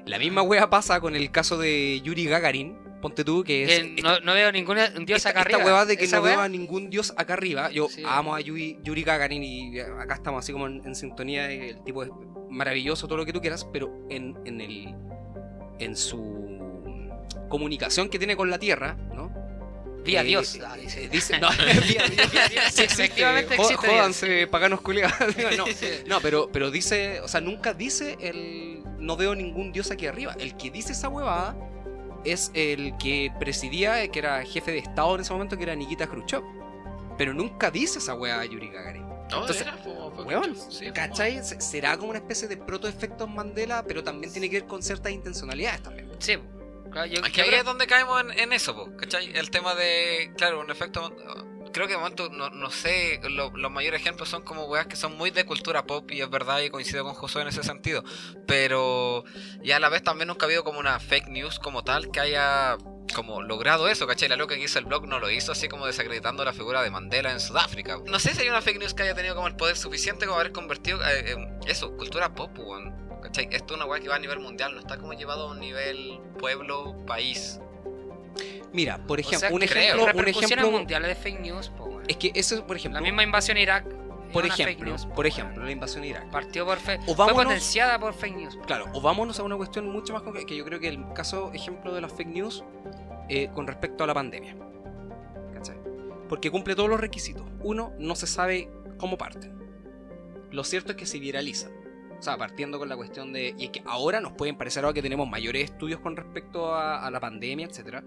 La misma weá pasa con el caso de Yuri Gagarin, ponte tú, que es... Que no, no veo ningún dios esta, acá esta arriba. huevada de que no veo a ningún dios acá arriba. Yo Sí. amo a Yuri, Yuri Gagarin y acá estamos así como en, en sintonía. El tipo es maravilloso, todo lo que tú quieras, pero en, en el en su comunicación que tiene con la Tierra, ¿no? Vía Eh, Dios. eh, Ah, eh, dice. dice, no, [laughs] vía Dios. Sí, efectivamente Jo- existe Dios. Jódanse, paganos culiados. [laughs] no, pero, pero dice, o sea, nunca dice el no veo ningún dios aquí arriba. El que dice esa huevada es el que presidía, que era jefe de estado en ese momento, que era Nikita Khrushchev. Pero nunca dice esa hueá Yuri Gagarin. No, Entonces, era, fue- fue- Weón, sí, fue- ¿cachai? Se- Será como una especie de protoefectos Mandela, pero también tiene que ver con ciertas intencionalidades también. Sí, claro, yo, Aquí ahí es donde caemos en, en eso, po, ¿cachai? El tema de, claro, un efecto... Creo que de momento, no, no sé, lo- los mayores ejemplos son como weas que son muy de cultura pop y es verdad y coincido con Josué en ese sentido. Pero ya a la vez también nunca ha habido como una fake news como tal que haya como logrado eso, ¿cachai? La loca que hizo el blog no lo hizo así como desacreditando la figura de Mandela en Sudáfrica. No sé si hay una fake news que haya tenido como el poder suficiente como haber convertido eh, eso, cultura pop, weón. ¿Cachai? Esto es una wea que va a nivel mundial, no está como llevado a un nivel pueblo, país. Mira, por o ejemplo, sea, un que ejemplo, un ejemplo mundiales de fake news, po, es que eso, por ejemplo, La misma invasión a Irak. por es ejemplo, news, po, por ejemplo, la invasión a Irak. Partió por fe. O Fue vámonos- potenciada por fake news. po. Claro, o vámonos a una cuestión mucho más concreta, que yo creo que el caso ejemplo de las fake news eh, con respecto a la pandemia. ¿Cachai? Porque cumple todos los requisitos. Uno, no se sabe cómo parten. Lo cierto es que se viralizan. O sea, partiendo con la cuestión de... Y es que ahora nos pueden parecer ahora que tenemos mayores estudios con respecto a, la pandemia, etcétera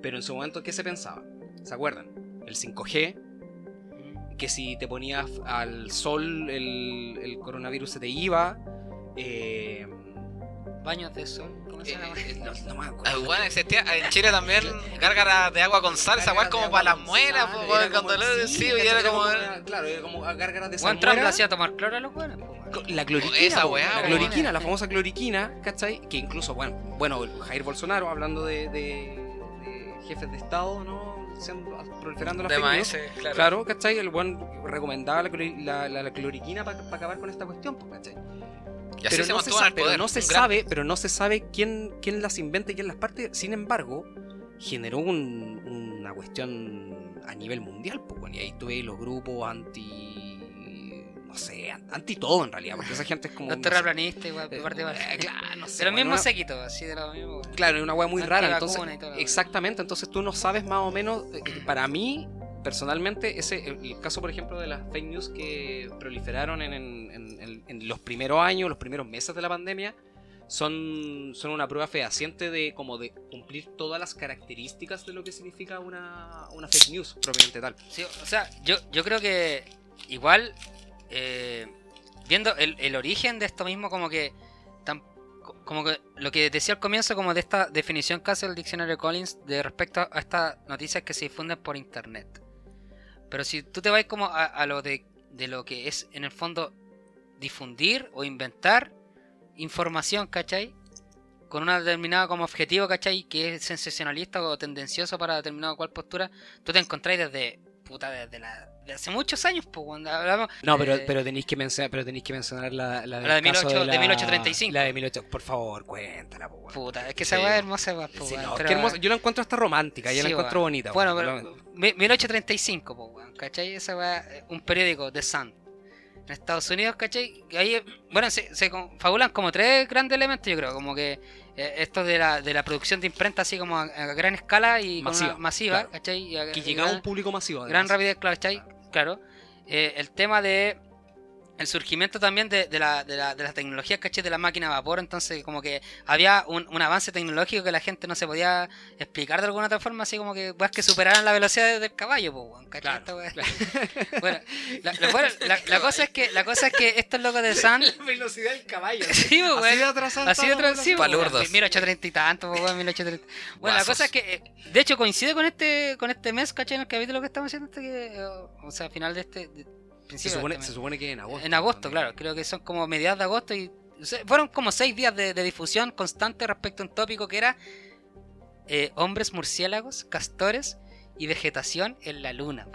Pero en su momento, ¿qué se pensaba? ¿Se acuerdan? El 5G, que si te ponías al sol el, el coronavirus se te iba. Eh, Baños de sol. ¿Cómo se eh, llama? eh, no, no me Ah, bueno, existía, en Chile también [laughs] gárgara de agua con sal, esa como para las muelas, cuando lo sí, y era como... Claro, era como gárgaras de Juan salmuera. hacía tomar cloro a los buenos, La cloriquina, Esa weá, la cloriquina, la famosa cloriquina, ¿cachai? Que incluso, bueno, bueno, Jair Bolsonaro, hablando de, de- de jefes de Estado, ¿no? Proliferando la De fake news. maíz, claro. Claro, ¿cachai? El buen recomendaba la- la- la cloriquina para acabar con esta cuestión, pues, ¿cachai? Y así pero se no se, el pero poder. no se gran- sabe, pero no se sabe quién, quién las inventa y quién las parte. Sin embargo, generó un- una cuestión a nivel mundial, pues, bueno, y ahí tuve los grupos anti. no sé, an- anti todo en realidad, porque esa gente es como. [laughs] Los terraplanistas, igual, eh, parte eh, claro, no sé, De los bueno, mismos una- séquitos, así de lo mismo. Claro, es una weá muy rara. Entonces, exactamente, entonces tú no sabes más o menos. eh, Para mí, personalmente, ese el, caso, por ejemplo, de las fake news que proliferaron en, en- en- los primeros años, los primeros meses de la pandemia, son, son una prueba fehaciente de como de cumplir todas las características de lo que significa una, una fake news propiamente tal. O sea, yo, yo creo que igual, eh, viendo el, el origen de esto mismo, como que, co- como que lo que decía al comienzo, como de esta definición que hace el diccionario Collins de respecto a estas noticias que se difunden por internet. Pero si tú te vas como a, lo de, de lo que es en el fondo difundir o inventar información, ¿cachai? Con una determinada como objetivo, ¿cachai? Que es sensacionalista o tendencioso para determinada cual postura, tú te encontráis desde puta desde la de hace muchos años, pues cuando hablamos No, pero, eh, pero tenéis que mencionar, pero tenéis que mencionar la, la, del La de caso 18 de la- 1835. La de 18, por favor, cuéntala, po, puta, es que esa Sí, weá es hermosa, pues, Sí, no, pero- hermosa. Yo la encuentro hasta romántica, yo la Sí, encuentro weón. bonita. Bueno, pero mi- 1835, pues, weón, ¿cachai? Esa weá, eh, un periódico, The Sun, en Estados Unidos, ¿cachai? Y ahí, eh, bueno, se, se confabulan como tres grandes elementos, yo creo, como que eh, esto de la, de la producción de imprenta así como a, a gran escala y con Masiva, una- masiva, claro. ¿cachai? Y a- que llegaba a un público masivo. gran rapidez, claro, ¿cachai? Claro. Eh, el tema de el surgimiento también de, de la, de, la, de las tecnologías, ¿cachai? De la máquina a vapor, entonces como que había un, un avance tecnológico que la gente no se podía explicar de alguna otra forma, así como que weas que superaran la velocidad del caballo, pues, weón, ¿cachai? Claro, Esta [laughs] bueno, la, bueno, la- la cosa es que la cosa es que estos locos de Sun La velocidad del caballo. [laughs] Sí, pues, Así de atrasado. Así de tra- sí, weón. pues, Palurdos. weón, 1830 y tanto, pues, weón, 1830. Bueno, la cosa es que, eh, de hecho, coincide con este con este mes, ¿cachai? En el capítulo que estamos haciendo, este que, eh, o sea, final de este. de- principio de supone, se supone que en agosto. En agosto, claro, creo que son como mediados de agosto y fueron como seis días de, de difusión constante respecto a un tópico que era eh, hombres murciélagos, castores y vegetación en la luna,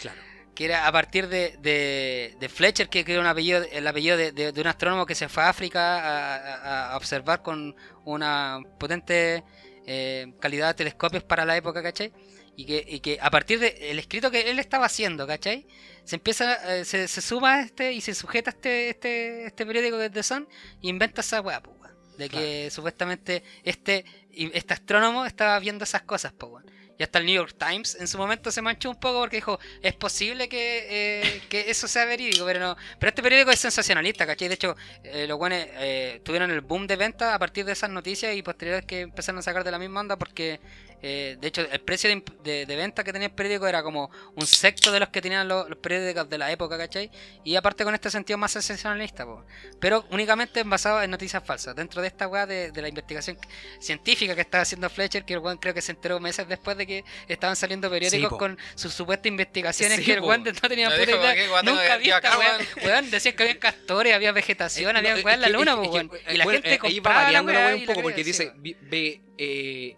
Claro. que era a partir de, de, de Fletcher, que era un apellido, el apellido de, un astrónomo que se fue a África a, a- a observar con una potente eh, calidad de telescopios para la época, ¿cachai? Y que, y que a partir del escrito que él estaba haciendo, ¿cachai? Se empieza, eh, se, se suma a este y se sujeta a este, este, este periódico que es The Sun y inventa esa weá, pues. De que supuestamente este, este astrónomo estaba viendo esas cosas, pues, weón. Y hasta el New York Times en su momento se manchó un poco porque dijo, es posible que, eh, que eso sea verídico, pero no. Pero este periódico es sensacionalista, ¿cachai? De hecho, eh, los buenos eh, tuvieron el boom de venta a partir de esas noticias y posteriores que empezaron a sacar de la misma onda porque, eh, de hecho, el precio de, de- de venta que tenía el periódico era como un sexto de los que tenían los, los periódicos de la época, ¿cachai? Y aparte con este sentido más sensacionalista, po. pero únicamente basado en noticias falsas. Dentro de esta weá de, de la investigación científica que estaba haciendo Fletcher, que el weón creo que se enteró meses después de que estaban saliendo periódicos con sus supuestas investigaciones Sí, que el weón no tenía puta idea. ¿qué weá tengo Nunca decir esta. Weón, decían que había castores, había vegetación, había weá en la luna, po, weón. Y la bueno, gente eh, ahí va compraba la variando la weá un poco porque dice vi- ve eh,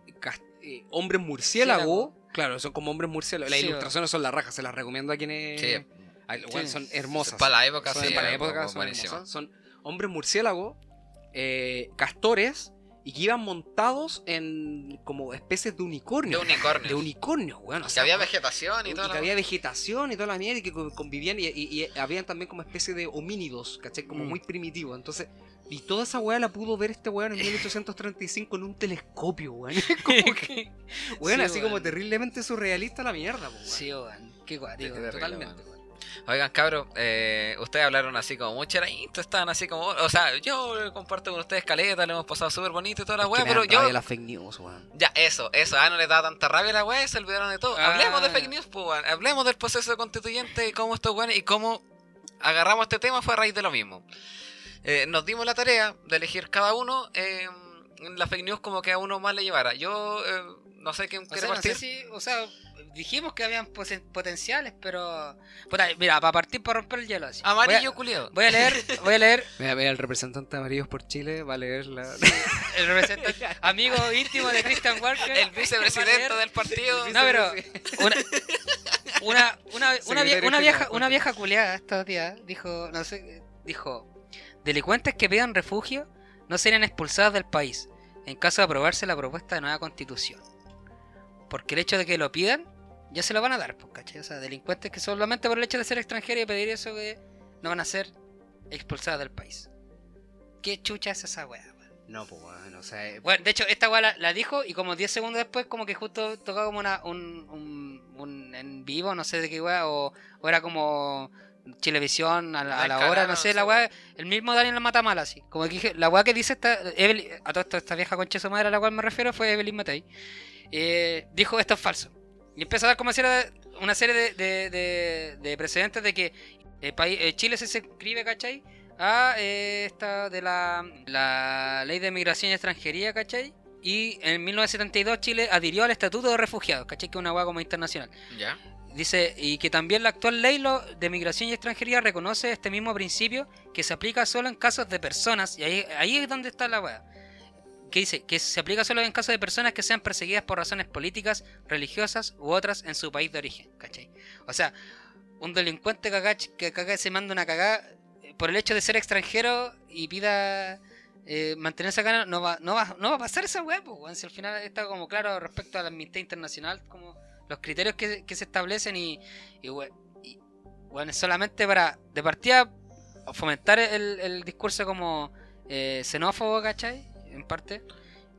eh, hombres murciélago. Claro, son como hombres murciélagos. Las Sí, ilustraciones son la raja, se las recomiendo a quienes. Sí. a- Sí. son hermosas. Para la época, Son- sí. para la época son hermosas. Son hombres murciélagos, eh, castores y que iban montados en como especies de De unicornio. unicornios. De unicornio, weón. o Que sea, había vegetación y y todo. que había vegetación y toda la mierda y que co- convivían y, y- y habían también como especie de homínidos, ¿cachai? Como Mm. muy primitivos. Entonces, y toda esa weá la pudo ver este weón en [laughs] 1835 en un telescopio, weón. [laughs] Como que, weón, Sí, así como terriblemente surrealista la mierda, weón. Sí, weón. Qué guático. Totalmente, weón. Oigan, cabros, eh, ustedes hablaron así como mucho estaban así como. O sea, yo comparto con ustedes caleta, le hemos pasado súper bonito y toda la weá, pero yo. rabia las fake news, weón. Ya, eso, eso, a no le da tanta rabia a la weá, se olvidaron de todo. Ah. Hablemos de fake news, pues, weón. Hablemos del proceso constituyente y cómo estos weones y cómo agarramos este tema fue a raíz de lo mismo. Eh, nos dimos la tarea de elegir cada uno eh, la fake news como que a uno más le llevara. Yo eh, no sé quién O quiere sea, no partir. sé si, o sea, dijimos que habían potenciales, pero. Puta, mira, para partir, para romper el hielo así. Amarillo culiado. a, voy a leer, [laughs] voy a leer Mira, mira, el representante de Amarillos por Chile va a leer la. el representante, [laughs] amigo íntimo de Christian Walker. El vicepresidente del partido. No, pero una, una, una, una, vieja, una vieja culiada estos días dijo, no sé, dijo, delincuentes que pidan refugio no serían expulsados del país en caso de aprobarse la propuesta de nueva constitución. Porque el hecho de que lo pidan, ya se lo van a dar, pues, ¿cachai? O sea, delincuentes que solamente por el hecho de ser extranjeros y pedir eso que no van a ser expulsados del país. ¿Qué chucha es esa wea? weón? No, pues, weón, o sea. eh, Bueno, de hecho, esta weá la, la dijo y como 10 segundos después, como que justo tocaba como una, un, un, un en vivo, no sé de qué weá, o, o era como Chilevisión a la, a la hora, no sé, la weá, el mismo Daniel la mata mal así. Como que dije, la weá que dice esta, Evelyn- a esto, esta vieja concha de su madre a la cual me refiero fue Evelyn Matei, eh, dijo esto es falso. Y empieza a dar como si era una serie de, de, de- de precedentes de que el país, eh, Chile se inscribe, ¿cachai? A eh, esta de la, la ley de migración y extranjería, ¿cachai? Y en 1972 Chile adhirió al Estatuto de Refugiados, ¿cachai? Que es una hueá como internacional. Ya. Dice, y que también la actual ley de migración y extranjería reconoce este mismo principio que se aplica solo en casos de personas, y ahí, ahí es donde está la weá. Que dice que se aplica solo en casos de personas que sean perseguidas por razones políticas, religiosas u otras en su país de origen, ¿cachai? O sea, un delincuente cagach- que caga, se manda una cagada eh, por el hecho de ser extranjero y pida eh, mantenerse acá, no va, no, va, no va a pasar esa weá, pues. Si al final está como claro respecto a la amnistía internacional, como los criterios que, que se establecen y, y, y, weón, es solamente para, de partida, fomentar el, el discurso como eh, xenófobo, ¿cachai? En parte.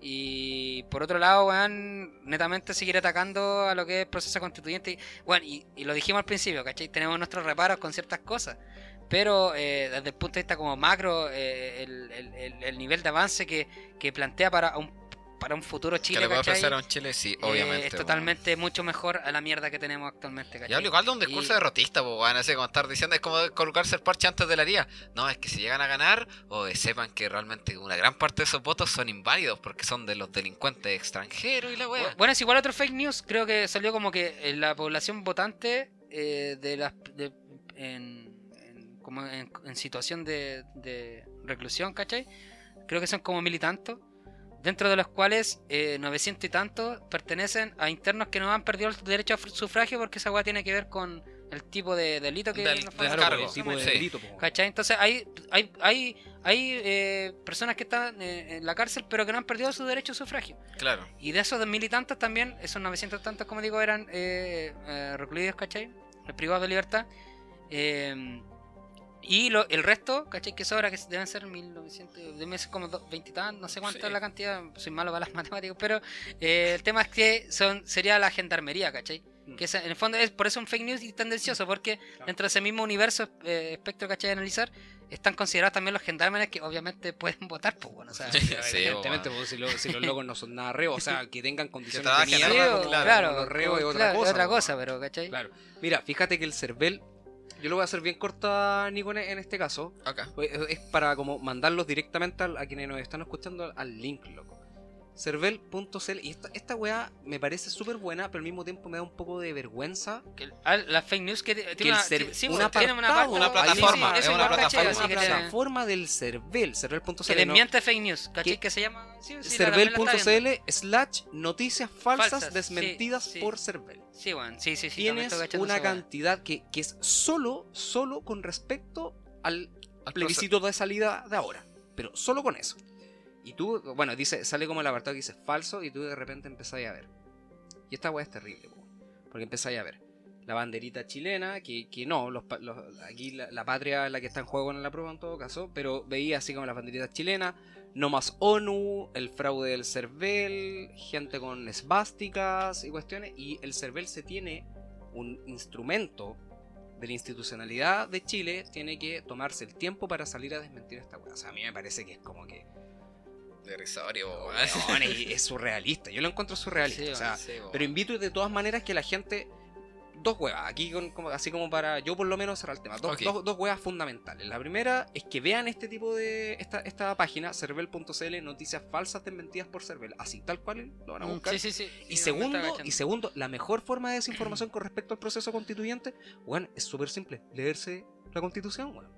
Y por otro lado, weón, netamente seguir atacando a lo que es el proceso constituyente. Y, bueno, y, y lo dijimos al principio, ¿cachai? Tenemos nuestros reparos con ciertas cosas. Pero eh, desde el punto de vista como macro, eh, el- el- el nivel de avance que, que plantea para un, para un futuro Que Chile, le puede ¿cachai? ofrecer a un Chile, sí, Eh, es totalmente mucho mejor a la mierda que tenemos actualmente, Y ¿cachai? hablo igual de un discurso Y- derrotista, pues, weón, así como estar diciendo, es como colocarse el parche antes de la haría. No, es que si llegan a ganar, o eh, sepan que realmente una gran parte de esos votos son inválidos porque son de los delincuentes extranjeros y la weá. Bueno, es igual otro fake news, creo que salió como que eh, la población votante eh, de las de- en, en- como en, en situación de, de reclusión, ¿cachai? Creo que son como mil y tantos, dentro de los cuales eh, 900 y tantos pertenecen a internos que no han perdido el derecho a fr- sufragio porque esa weá tiene que ver con el tipo de delito que Del- nos del fue- cargo, el tipo de sí. delito. Entonces hay, hay, hay, hay eh, personas que están eh, en la cárcel pero que no han perdido su derecho a sufragio. Claro. Y de esos dos mil y tantos también, esos 900 y tantos, como digo, eran eh, eh, recluidos, ¿cachai? Privados de libertad. Eh, Y lo, el resto, ¿cachai? Que sobra, que deben ser 1900, deben ser como 20 y tan, no sé cuánto Sí. es la cantidad, soy malo para las [laughs] matemáticas, pero eh, el tema es que son sería la gendarmería, ¿cachai? Mm. Que esa- en el fondo es por eso un fake news y tendencioso, porque dentro de ese mismo universo, eh, espectro, ¿cachai? De analizar, están considerados también los gendarmes que obviamente pueden [laughs] votar, pues bueno, o sea, Sí, [laughs] Evidentemente, pues, si, lo- si los locos no son nada reos, o sea, que tengan condiciones de trabajen mierda, Sí, Claro, claro, los reos es otra cosa. otra po, cosa, weón. pero ¿cachai? Claro. Mira, fíjate que el CERVEL, yo lo voy a hacer bien corta, Nico, en- este caso. Acá. Pues, Es para como mandarlos directamente a quienes nos están escuchando al link, loco. Cervel.cl y esta, esta weá me parece súper buena, pero al mismo tiempo me da un poco de vergüenza. Que ah, la fake news que, tiene Que una, sí, tiene una, plataforma, sí, es una plataforma. Una plataforma del Cervel, Cervel.cl. que ¿no? desmiente fake news, ¿cachai? Que- se llama. Cervel.cl slash noticias falsas, Falsas, desmentidas por Cervel. Sí, bueno, sí, sí, sí. Tienes una cantidad que, que es solo, solo con respecto al Al plebiscito de salida de ahora. Pero solo con eso. Y tú, bueno, dice, sale como el apartado que dice falso y tú de repente empezáis a ver. Y esta weá es terrible, po, porque empezáis a ver la banderita chilena, que, que no, los, los- aquí la, la patria la que está en juego en la prueba en todo caso, pero veía así como las banderitas chilenas, no más ONU, el fraude del CERVEL, gente con esvásticas y cuestiones, y el CERVEL se tiene un instrumento de la institucionalidad de Chile, tiene que tomarse el tiempo para salir a desmentir esta weá. O sea, a mí me parece que es como que... Derisorio, weón, [laughs] es, surrealista, yo lo encuentro surrealista. Sí, o sea, Sí, pero invito de todas maneras que la gente. Dos huevas, aquí con, como- así como para yo por lo menos cerrar el tema. Dos, dos, dos huevas fundamentales. La primera es que vean este tipo de. esta, esta página, cervel.cl, noticias falsas desmentidas por Cervel. Así tal cual lo van a Mm, buscar. Sí. Y segundo, y segundo, la mejor forma de desinformación [clears throat] con respecto al proceso constituyente, bueno, es súper simple, leerse la constitución, bueno.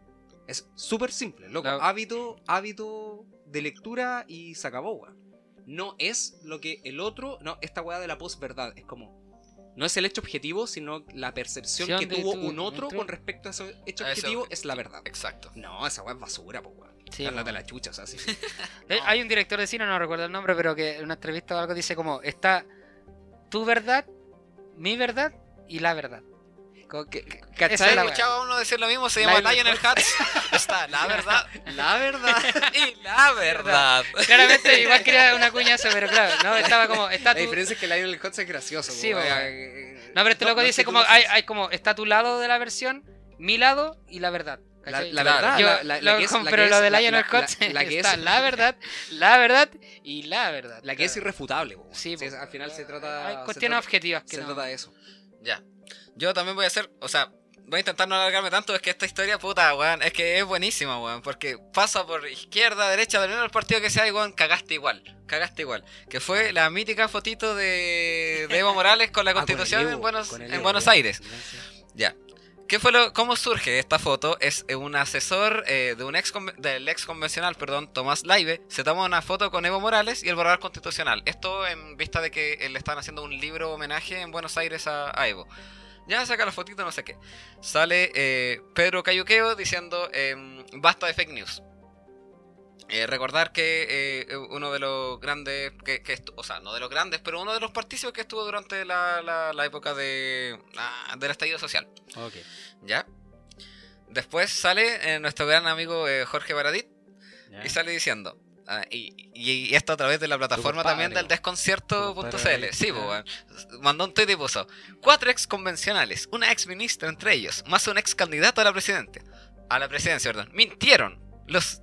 Es súper simple, loco. Hábito, hábito de lectura y se acabó, weón. No es lo que el otro, no, esta weá de la posverdad, es como, no es el hecho objetivo, sino la percepción que de tuvo tu- un otro con respecto a ese hecho A objetivo, obje- es la verdad. Exacto. No, esa weá es basura, pues weón. Sí, weón. la chucha, o sea, sí, [laughs] sí. Eh, Hay un director de cine, no recuerdo el nombre, pero que en una entrevista o algo dice como, está tu verdad, mi verdad y la verdad. ¿Cachai? es He escuchado a uno decir lo mismo, se llama Lionel Hutz. Está la [laughs] verdad La verdad. [laughs] y la verdad. Claramente igual quería una cuña eso, pero claro, no, [laughs] estaba como, está La tu... diferencia es que Lionel Hutz es gracioso. Sí, weón. No, pero este loco es dice como, hay, hay como, está tu lado de la versión, mi lado y la verdad. La, la verdad, Yo- la, la- que es, como- la pero que lo es- de Lionel la- Hutz la- que está es- la verdad, la verdad y la verdad. La que es claro. irrefutable. po. Sí, Sí, al final se trata. Hay cuestiones trata- objetivas que Se no. trata de eso. Ya. Yo también voy a hacer, o sea, voy a intentar no alargarme tanto, es que esta historia, puta, weón, es que es buenísima, weón, porque pasa por izquierda, derecha, del partido que sea, y weón, cagaste igual, cagaste igual. Que fue la mítica fotito de, de Evo Morales con la [laughs] Ah, con el Constitución Evo, en Buenos, el en Evo, Buenos. Aires. Ya. ¿Qué fue lo, ¿Cómo surge esta foto? Es eh, un asesor eh, de un ex del ex convencional, perdón, Tomás Laibe, se toma una foto con Evo Morales y el borrador constitucional. Esto en vista de que le están haciendo un libro homenaje en Buenos Aires a, a Evo. Ya saca la fotito, no sé qué. Sale eh, Pedro Cayuqueo diciendo em, basta de fake news. Eh, recordar que eh, uno de los grandes, que, que o sea, no de los grandes, pero uno de los partícipes que estuvo durante la, la- la época de, ah, del estallido social. Ok. ¿Ya? Después sale nuestro gran amigo Jorge Baradit y sale diciendo. Ah, y, y- y esto a través de la plataforma compadre, también del desconcierto.cl. Sí, Baradit, weón. Mandó un tweet y puso: Cuatro ex convencionales, una ex ministra entre ellos, más un ex candidato a la presidencia. A la presidencia, perdón. Mintieron, los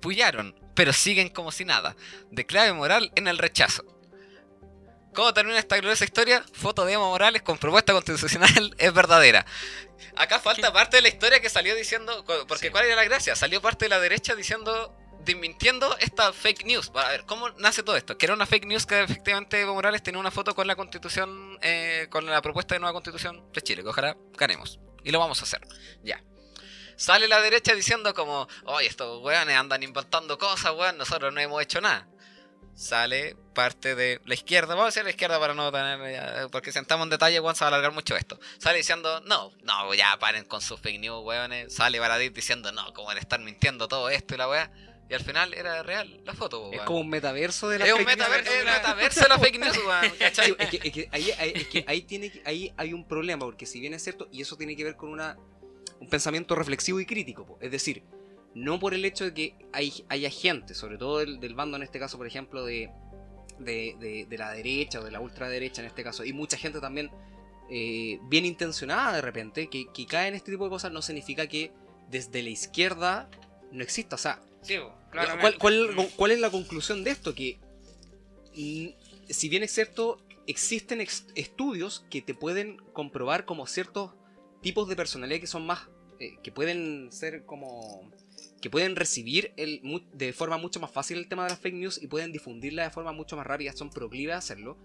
pullaron, pero siguen como si nada. De clave moral en el rechazo. ¿Cómo termina esta gloriosa historia? Foto de Evo Morales con propuesta constitucional [laughs] es verdadera. Acá falta parte de la historia que salió diciendo, porque Sí. ¿cuál era la gracia? Salió parte de la derecha diciendo, desmintiendo esta fake news. A ver, ¿cómo nace todo esto? Que era una fake news que efectivamente Evo Morales tenía una foto con la constitución, eh, con la propuesta de nueva constitución de Chile, que ojalá ganemos. Y lo vamos a hacer. Ya. Sale la derecha diciendo como, oye, estos weones andan inventando cosas, weón, nosotros no hemos hecho nada. Sale parte de la izquierda, vamos a decir la izquierda para no tener, eh, porque si entramos en detalle, weón, se va a alargar mucho esto. Sale diciendo, no, no, ya paren con sus fake news, weones. Sale Baradit diciendo, no, como le están mintiendo todo esto y la weá. Y al final era real la foto, Es weón. como un metaverso de la Es un fake news. es un metaverso de la fake news, weón, [laughs] es que, es que ahí, ahí- es que ahí tiene que- ahí hay un problema porque si bien es cierto y eso tiene que ver con una un pensamiento reflexivo y crítico. po. Es decir, no por el hecho de que hay, haya gente, sobre todo del, del bando en este caso, por ejemplo, de, de, de- de la derecha o de la ultraderecha en este caso, y mucha gente también eh, bien intencionada de repente, que, que cae en este tipo de cosas, no significa que desde la izquierda no exista. O sea, Sí, ¿Cuál, cuál- cuál es la conclusión de esto? Que mm, si bien es cierto, existen ex- estudios que te pueden comprobar como ciertos tipos de personalidad que son más, eh, que pueden ser como, que pueden recibir el, de forma mucho más fácil el tema de las fake news y pueden difundirla de forma mucho más rápida, son proclives a hacerlo,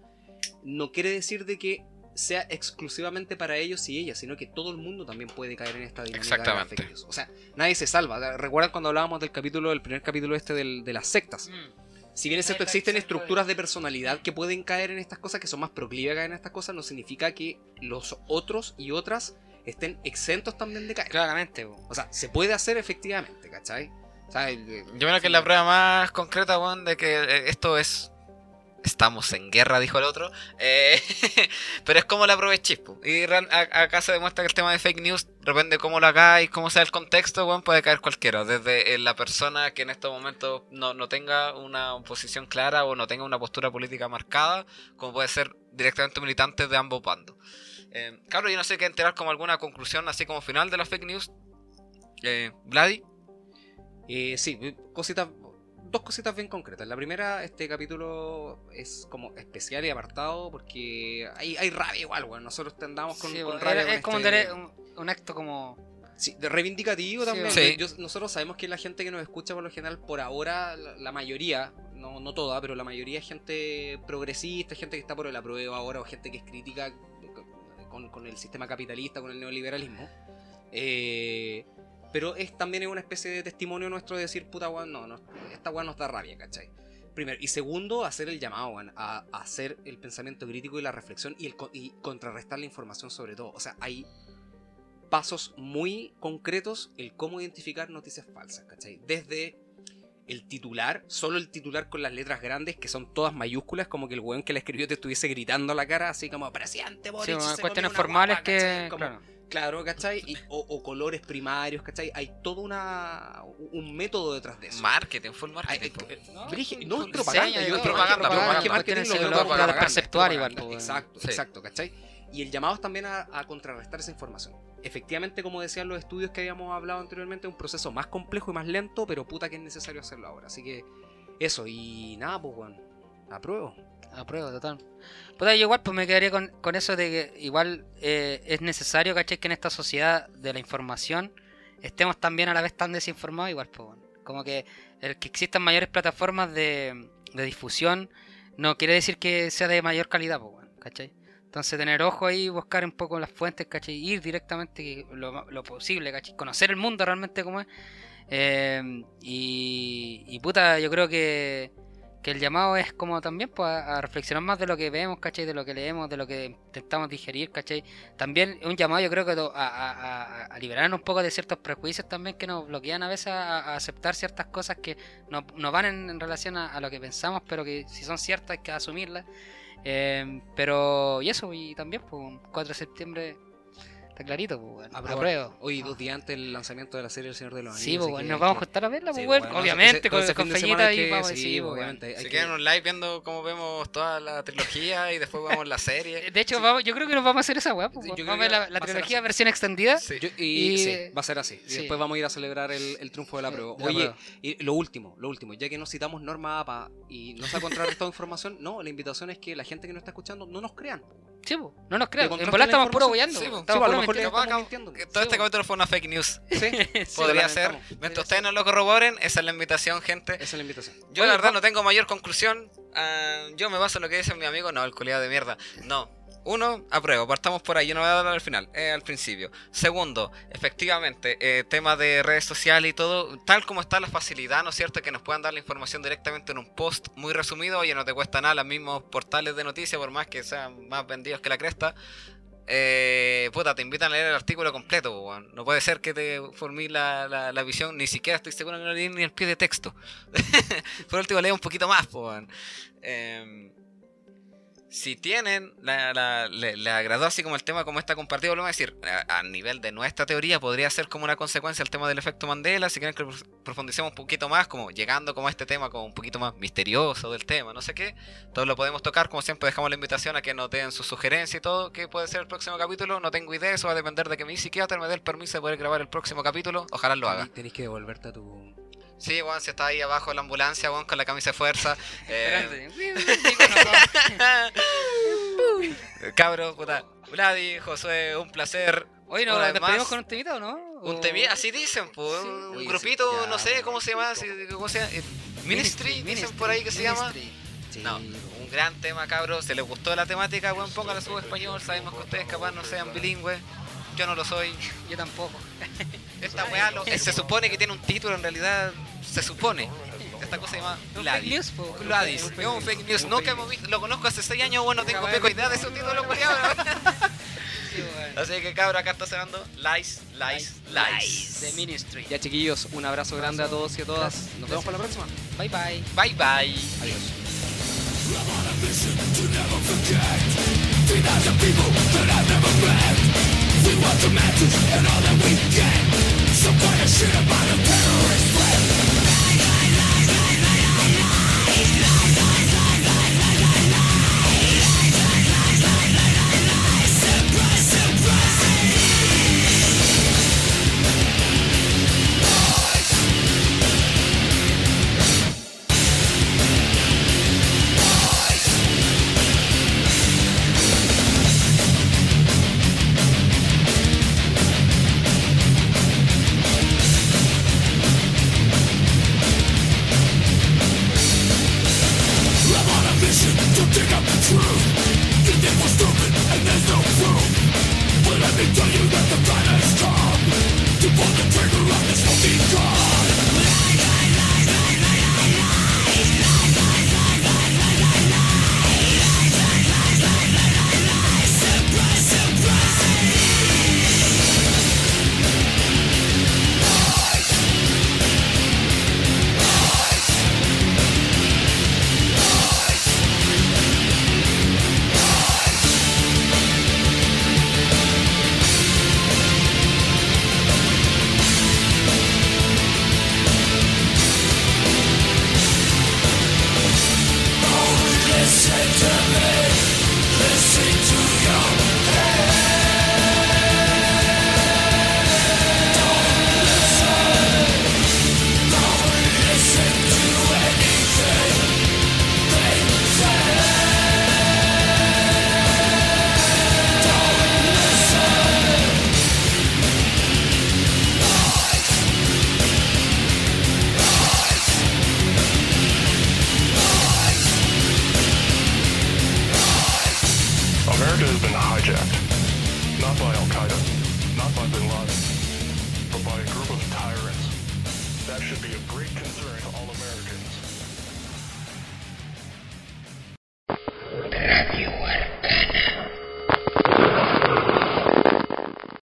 no quiere decir de que sea exclusivamente para ellos y ellas, sino que todo el mundo también puede caer en esta dinámica de Exactamente. fake news. O sea, nadie se salva. ¿Recuerdan cuando hablábamos del capítulo, el primer capítulo este del- de las sectas? Si bien es cierto, existen estructuras de personalidad que pueden caer en estas cosas, que son más proclives a caer en estas cosas, no significa que los otros y otras estén exentos también de caer. Claramente. O sea, se puede hacer efectivamente, ¿cachai? O sea, el- Yo creo que es la prueba más concreta, weón, de que eh, esto es. Estamos en guerra, dijo el otro. Eh, [laughs] pero es como la chispo. Y a- acá se demuestra que el tema de fake news, depende de cómo lo hagáis, cómo sea el contexto, weón, puede caer cualquiera. Desde eh, la persona que en estos momentos no, no tenga una posición clara o no tenga una postura política marcada, como puede ser directamente militantes de ambos bandos. Eh, claro, yo no sé qué enterar como alguna conclusión así como final de las fake news. Eh, Vladi. eh, sí, cositas, dos cositas bien concretas. La primera, este capítulo es como especial y apartado porque hay, hay rabia igual, weón. Nosotros andamos con, Sí, con rabia. Era- con es como un, este- un- un acto como. Sí, de reivindicativo Sí, también. Sí. Yo- nosotros sabemos que la gente que nos escucha por lo general, por ahora, la, la mayoría, no, no toda, pero la mayoría es gente progresista, gente que está por el apruebo ahora, o gente que es crítica con, con el sistema capitalista, con el neoliberalismo. Eh, pero es también es una especie de testimonio nuestro de decir, puta weón, no, no, esta weón nos da rabia, ¿cachai? Primero. Y segundo, hacer el llamado, weón, a, a hacer el pensamiento crítico y la reflexión y, el, y contrarrestar la información sobre todo. O sea, hay pasos muy concretos el cómo identificar noticias falsas, ¿cachai? Desde el titular, solo el titular con las letras grandes, que son todas mayúsculas, como que el weón que la escribió te estuviese gritando a la cara, así como, presidente Sí, Boric, se cuestiones comió una formales guagua", que. Claro. Claro, ¿cachai? Y- o, o colores primarios, ¿cachai? Hay todo una, un método detrás de eso. Marketing, marketing. eh, eh, No, Brigi- full- no, full es propaganda. diseño, yo es creo que propaganda, propaganda, propaganda. que marketing grado propaganda, propaganda, igual, pues, Exacto, sí. exacto, ¿cachai? Y el llamado es también a, a contrarrestar esa información. Efectivamente, como decían los estudios que habíamos hablado anteriormente, es un proceso más complejo y más lento, pero puta que es necesario hacerlo ahora. Así que eso, y nada, pues, bueno, apruebo. Apruebo, total. Puta, yo igual pues me quedaría con, con eso de que igual eh, es necesario, ¿cachai? Que en esta sociedad de la información estemos también a la vez tan desinformados, igual, pues. Como que el que existan mayores plataformas de, de difusión no quiere decir que sea de mayor calidad, pues bueno, ¿cachai? Entonces tener ojo ahí, buscar un poco las fuentes, ¿cachai? Ir directamente lo, lo posible, ¿cachai? Conocer el mundo realmente como es. Eh, y, y puta, yo creo que, que el llamado es como también pues, a, reflexionar más de lo que vemos, ¿cachai? De lo que leemos, de lo que intentamos digerir, ¿cachai? También un llamado yo creo que a, a, a- liberarnos un poco de ciertos prejuicios también que nos bloquean a veces a, aceptar ciertas cosas que no, no van en, relación a, lo que pensamos, pero que si son ciertas hay que asumirlas. Eh, pero, y eso, y también, pues, un 4 de septiembre está clarito, pues, bueno, Apruebo. apruebo. Hoy, Ah. dos días antes del lanzamiento de la serie El Señor de los Anillos. Sí, pues, bueno, nos vamos a juntar a verla, Sí, pues, bueno, no, obviamente, con, con Feñita y vamos, sí, sí, pues, obviamente, hay Se que- quedan un live viendo cómo vemos toda la trilogía y después vemos la serie. De hecho, vamos, yo creo que nos vamos a hacer esa weá. pues, Sí, vamos a ver la, trilogía versión extendida. Sí. Yo- y, Y- sí, va a ser así. Y sí. después vamos a ir a celebrar el, el triunfo de la prueba. de la Oye, prueba. y lo último, lo último, ya que no citamos norma APA y no se ha contrarrestado [laughs] información, no, la invitación es que la gente que nos está escuchando no nos crean. Sí, no nos crean. ¿Te En la estamos puro boyando. Sí, estamos Sí, a lo mejor Todo este capítulo fue una fake news. Sí, [laughs] Podría ser. Mientras ustedes no lo corroboren, esa es la invitación, gente. Esa es la invitación. Yo Oye, la verdad no tengo mayor conclusión. Ah, yo me baso en lo que dice mi amigo. No, el culiado de mierda. No. Uno, apruebo. Partamos por ahí. Yo no voy a hablar al final, eh, al principio. Segundo, efectivamente, eh, tema de redes sociales y todo. Tal como está la facilidad, ¿no es cierto? Que nos puedan dar la información directamente en un post muy resumido. Oye, no te cuesta nada. Los mismos portales de noticias, por más que sean más vendidos que la cresta. Eh, puta, te invitan a leer el artículo completo. No puede ser que te formí la, la, visión, ni siquiera estoy seguro que no leí ni el pie de texto. [laughs] Por último, lee un poquito más, weón. Eh, si tienen, la, la- le, le agradó así como el tema como está compartido, volvemos a decir, a, a nivel de nuestra teoría podría ser como una consecuencia el tema del efecto Mandela, si quieren que prof- profundicemos un poquito más, como llegando como a este tema como un poquito más misterioso del tema, no sé qué, todo lo podemos tocar, como siempre dejamos la invitación a que nos den sus sugerencias y todo, que puede ser el próximo capítulo, no tengo idea, eso va a depender de que mi psiquiatra me dé el permiso de poder grabar el próximo capítulo, ojalá lo haga. Tenés que devolverte a tu. Sí, weón, si está ahí abajo de la ambulancia, weón, con la camisa de fuerza. [laughs] eh, [laughs] Cabro, puta. Vladi, Josué, un placer. Oye, ¿nos vez despedimos con un temita o no? Un temí, así dicen, pues, Sí. un Oye, grupito, sí, ya, no sé cómo se llama, bueno. si- cómo se llama, eh, Ministry, dicen por ahí que se llama. Ministry. Sí, No, un gran tema, cabros. Si les gustó la temática, weón, póngale su español. Sabemos que ustedes capaz no sean bilingües. Yo no lo soy. Yo tampoco. [laughs] Esta weá lo- se supone que tiene un título, en realidad se supone. Esta cosa se llama Gladys. Gladys, es un fake news. Nunca hemos visto, lo conozco hace 6 años, bueno, tengo poco de- idea de su título, [laughs] bueno. Así que cabros, acá está sonando Lies, Lies, Lies. The Ministry. Ya, chiquillos, un abrazo grande a todos y a todas. Gracias. Nos vemos para la próxima. Bye bye. Bye bye. Adiós. some kind of shit about a terrorist.